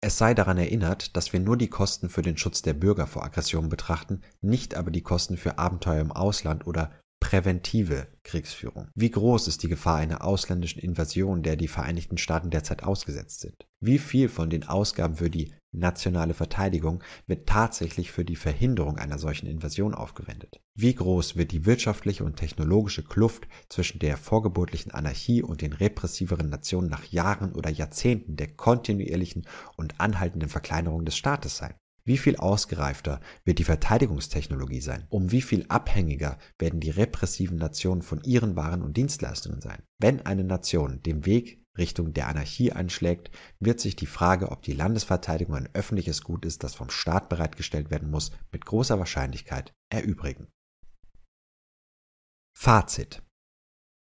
Es sei daran erinnert, dass wir nur die Kosten für den Schutz der Bürger vor Aggressionen betrachten, nicht aber die Kosten für Abenteuer im Ausland oder präventive Kriegsführung. Wie groß ist die Gefahr einer ausländischen Invasion, der die Vereinigten Staaten derzeit ausgesetzt sind? Wie viel von den Ausgaben für die nationale Verteidigung wird tatsächlich für die Verhinderung einer solchen Invasion aufgewendet? Wie groß wird die wirtschaftliche und technologische Kluft zwischen der vorgeburtlichen Anarchie und den repressiveren Nationen nach Jahren oder Jahrzehnten der kontinuierlichen und anhaltenden Verkleinerung des Staates sein? Wie viel ausgereifter wird die Verteidigungstechnologie sein? Um wie viel abhängiger werden die repressiven Nationen von ihren Waren und Dienstleistungen sein? Wenn eine Nation dem Weg Richtung der Anarchie anschlägt, wird sich die Frage, ob die Landesverteidigung ein öffentliches Gut ist, das vom Staat bereitgestellt werden muss, mit großer Wahrscheinlichkeit erübrigen. Fazit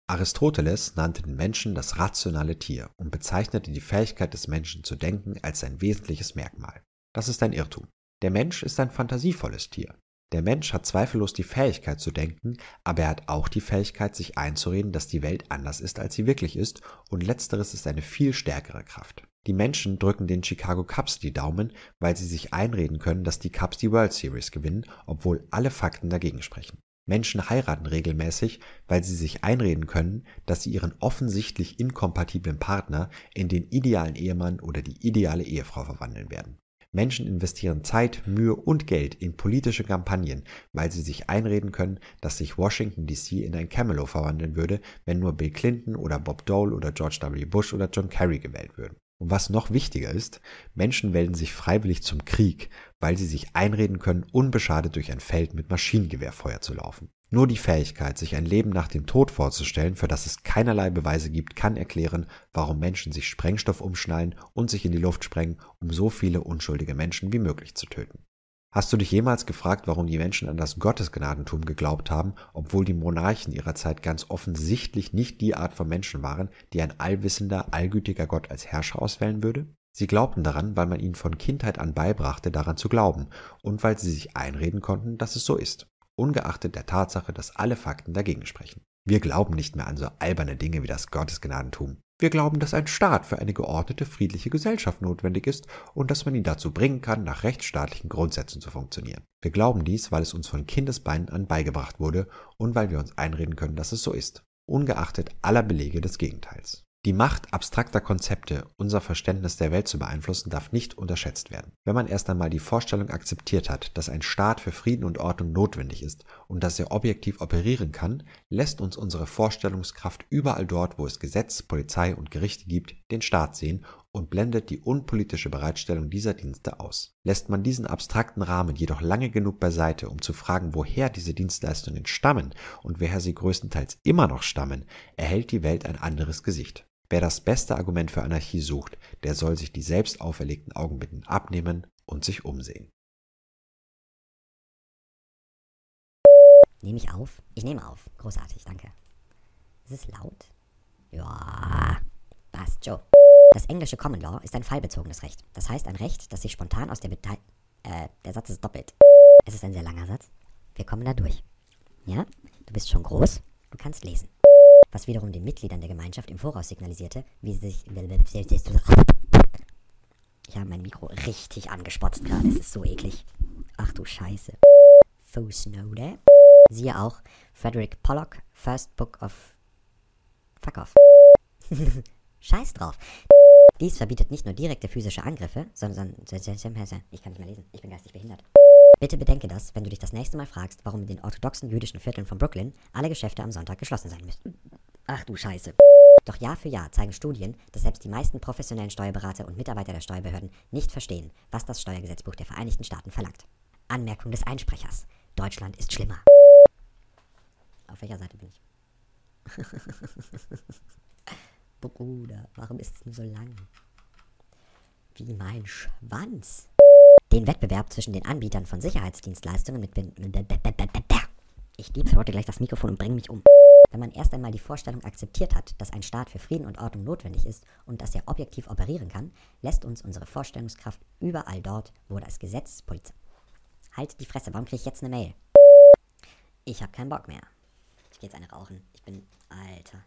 Aristoteles nannte den Menschen das rationale Tier und bezeichnete die Fähigkeit des Menschen zu denken als sein wesentliches Merkmal. Das ist ein Irrtum. Der Mensch ist ein fantasievolles Tier. Der Mensch hat zweifellos die Fähigkeit zu denken, aber er hat auch die Fähigkeit, sich einzureden, dass die Welt anders ist, als sie wirklich ist, und letzteres ist eine viel stärkere Kraft. Die Menschen drücken den Chicago Cubs die Daumen, weil sie sich einreden können, dass die Cubs die World Series gewinnen, obwohl alle Fakten dagegen sprechen. Menschen heiraten regelmäßig, weil sie sich einreden können, dass sie ihren offensichtlich inkompatiblen Partner in den idealen Ehemann oder die ideale Ehefrau verwandeln werden. Menschen investieren Zeit, Mühe und Geld in politische Kampagnen, weil sie sich einreden können, dass sich Washington DC in ein Camelot verwandeln würde, wenn nur Bill Clinton oder Bob Dole oder George W. Bush oder John Kerry gewählt würden. Und was noch wichtiger ist, Menschen melden sich freiwillig zum Krieg, weil sie sich einreden können, unbeschadet durch ein Feld mit Maschinengewehrfeuer zu laufen. Nur die Fähigkeit, sich ein Leben nach dem Tod vorzustellen, für das es keinerlei Beweise gibt, kann erklären, warum Menschen sich Sprengstoff umschnallen und sich in die Luft sprengen, um so viele unschuldige Menschen wie möglich zu töten. Hast du dich jemals gefragt, warum die Menschen an das Gottesgnadentum geglaubt haben, obwohl die Monarchen ihrer Zeit ganz offensichtlich nicht die Art von Menschen waren, die ein allwissender, allgütiger Gott als Herrscher auswählen würde? Sie glaubten daran, weil man ihnen von Kindheit an beibrachte, daran zu glauben, und weil sie sich einreden konnten, dass es so ist ungeachtet der Tatsache, dass alle Fakten dagegen sprechen. Wir glauben nicht mehr an so alberne Dinge wie das Gottesgnadentum. Wir glauben, dass ein Staat für eine geordnete, friedliche Gesellschaft notwendig ist und dass man ihn dazu bringen kann, nach rechtsstaatlichen Grundsätzen zu funktionieren. Wir glauben dies, weil es uns von Kindesbeinen an beigebracht wurde und weil wir uns einreden können, dass es so ist, ungeachtet aller Belege des Gegenteils. Die Macht abstrakter Konzepte, unser Verständnis der Welt zu beeinflussen, darf nicht unterschätzt werden. Wenn man erst einmal die Vorstellung akzeptiert hat, dass ein Staat für Frieden und Ordnung notwendig ist und dass er objektiv operieren kann, lässt uns unsere Vorstellungskraft überall dort, wo es Gesetz, Polizei und Gerichte gibt, den Staat sehen und blendet die unpolitische Bereitstellung dieser Dienste aus. Lässt man diesen abstrakten Rahmen jedoch lange genug beiseite, um zu fragen, woher diese Dienstleistungen stammen und woher sie größtenteils immer noch stammen, erhält die Welt ein anderes Gesicht. Wer das beste Argument für Anarchie sucht, der soll sich die selbst auferlegten Augenbinden abnehmen und sich umsehen. Nehme ich auf? Ich nehme auf. Großartig, danke. Ist es laut? Ja, passt, Joe. Das englische Common Law ist ein fallbezogenes Recht. Das heißt ein Recht, das sich spontan aus der Beteiligung... Äh, der Satz ist doppelt. Es ist ein sehr langer Satz. Wir kommen da durch. Ja? Du bist schon groß. Du kannst lesen was wiederum den Mitgliedern der Gemeinschaft im Voraus signalisierte, wie sie sich. Ich habe mein Mikro richtig angespotzt gerade, es ist so eklig. Ach du Scheiße. Fußnote. Siehe auch Frederick Pollock, First Book of. Fuck off. Scheiß drauf. Dies verbietet nicht nur direkte physische Angriffe, sondern. Ich kann nicht mehr lesen, ich bin geistig behindert. Bitte bedenke das, wenn du dich das nächste Mal fragst, warum in den orthodoxen jüdischen Vierteln von Brooklyn alle Geschäfte am Sonntag geschlossen sein müssten. Ach du Scheiße. Doch Jahr für Jahr zeigen Studien, dass selbst die meisten professionellen Steuerberater und Mitarbeiter der Steuerbehörden nicht verstehen, was das Steuergesetzbuch der Vereinigten Staaten verlangt. Anmerkung des Einsprechers. Deutschland ist schlimmer. Auf welcher Seite bin ich? Bruder, warum ist es nur so lang? Wie mein Schwanz. Den Wettbewerb zwischen den Anbietern von Sicherheitsdienstleistungen mit... Ich lieb's heute gleich das Mikrofon und bring mich um. Wenn man erst einmal die Vorstellung akzeptiert hat, dass ein Staat für Frieden und Ordnung notwendig ist und dass er objektiv operieren kann, lässt uns unsere Vorstellungskraft überall dort, wo das Gesetz Polizei... Halt die Fresse, warum kriege ich jetzt eine Mail? Ich hab keinen Bock mehr. Ich geh jetzt eine rauchen. Ich bin... Alter.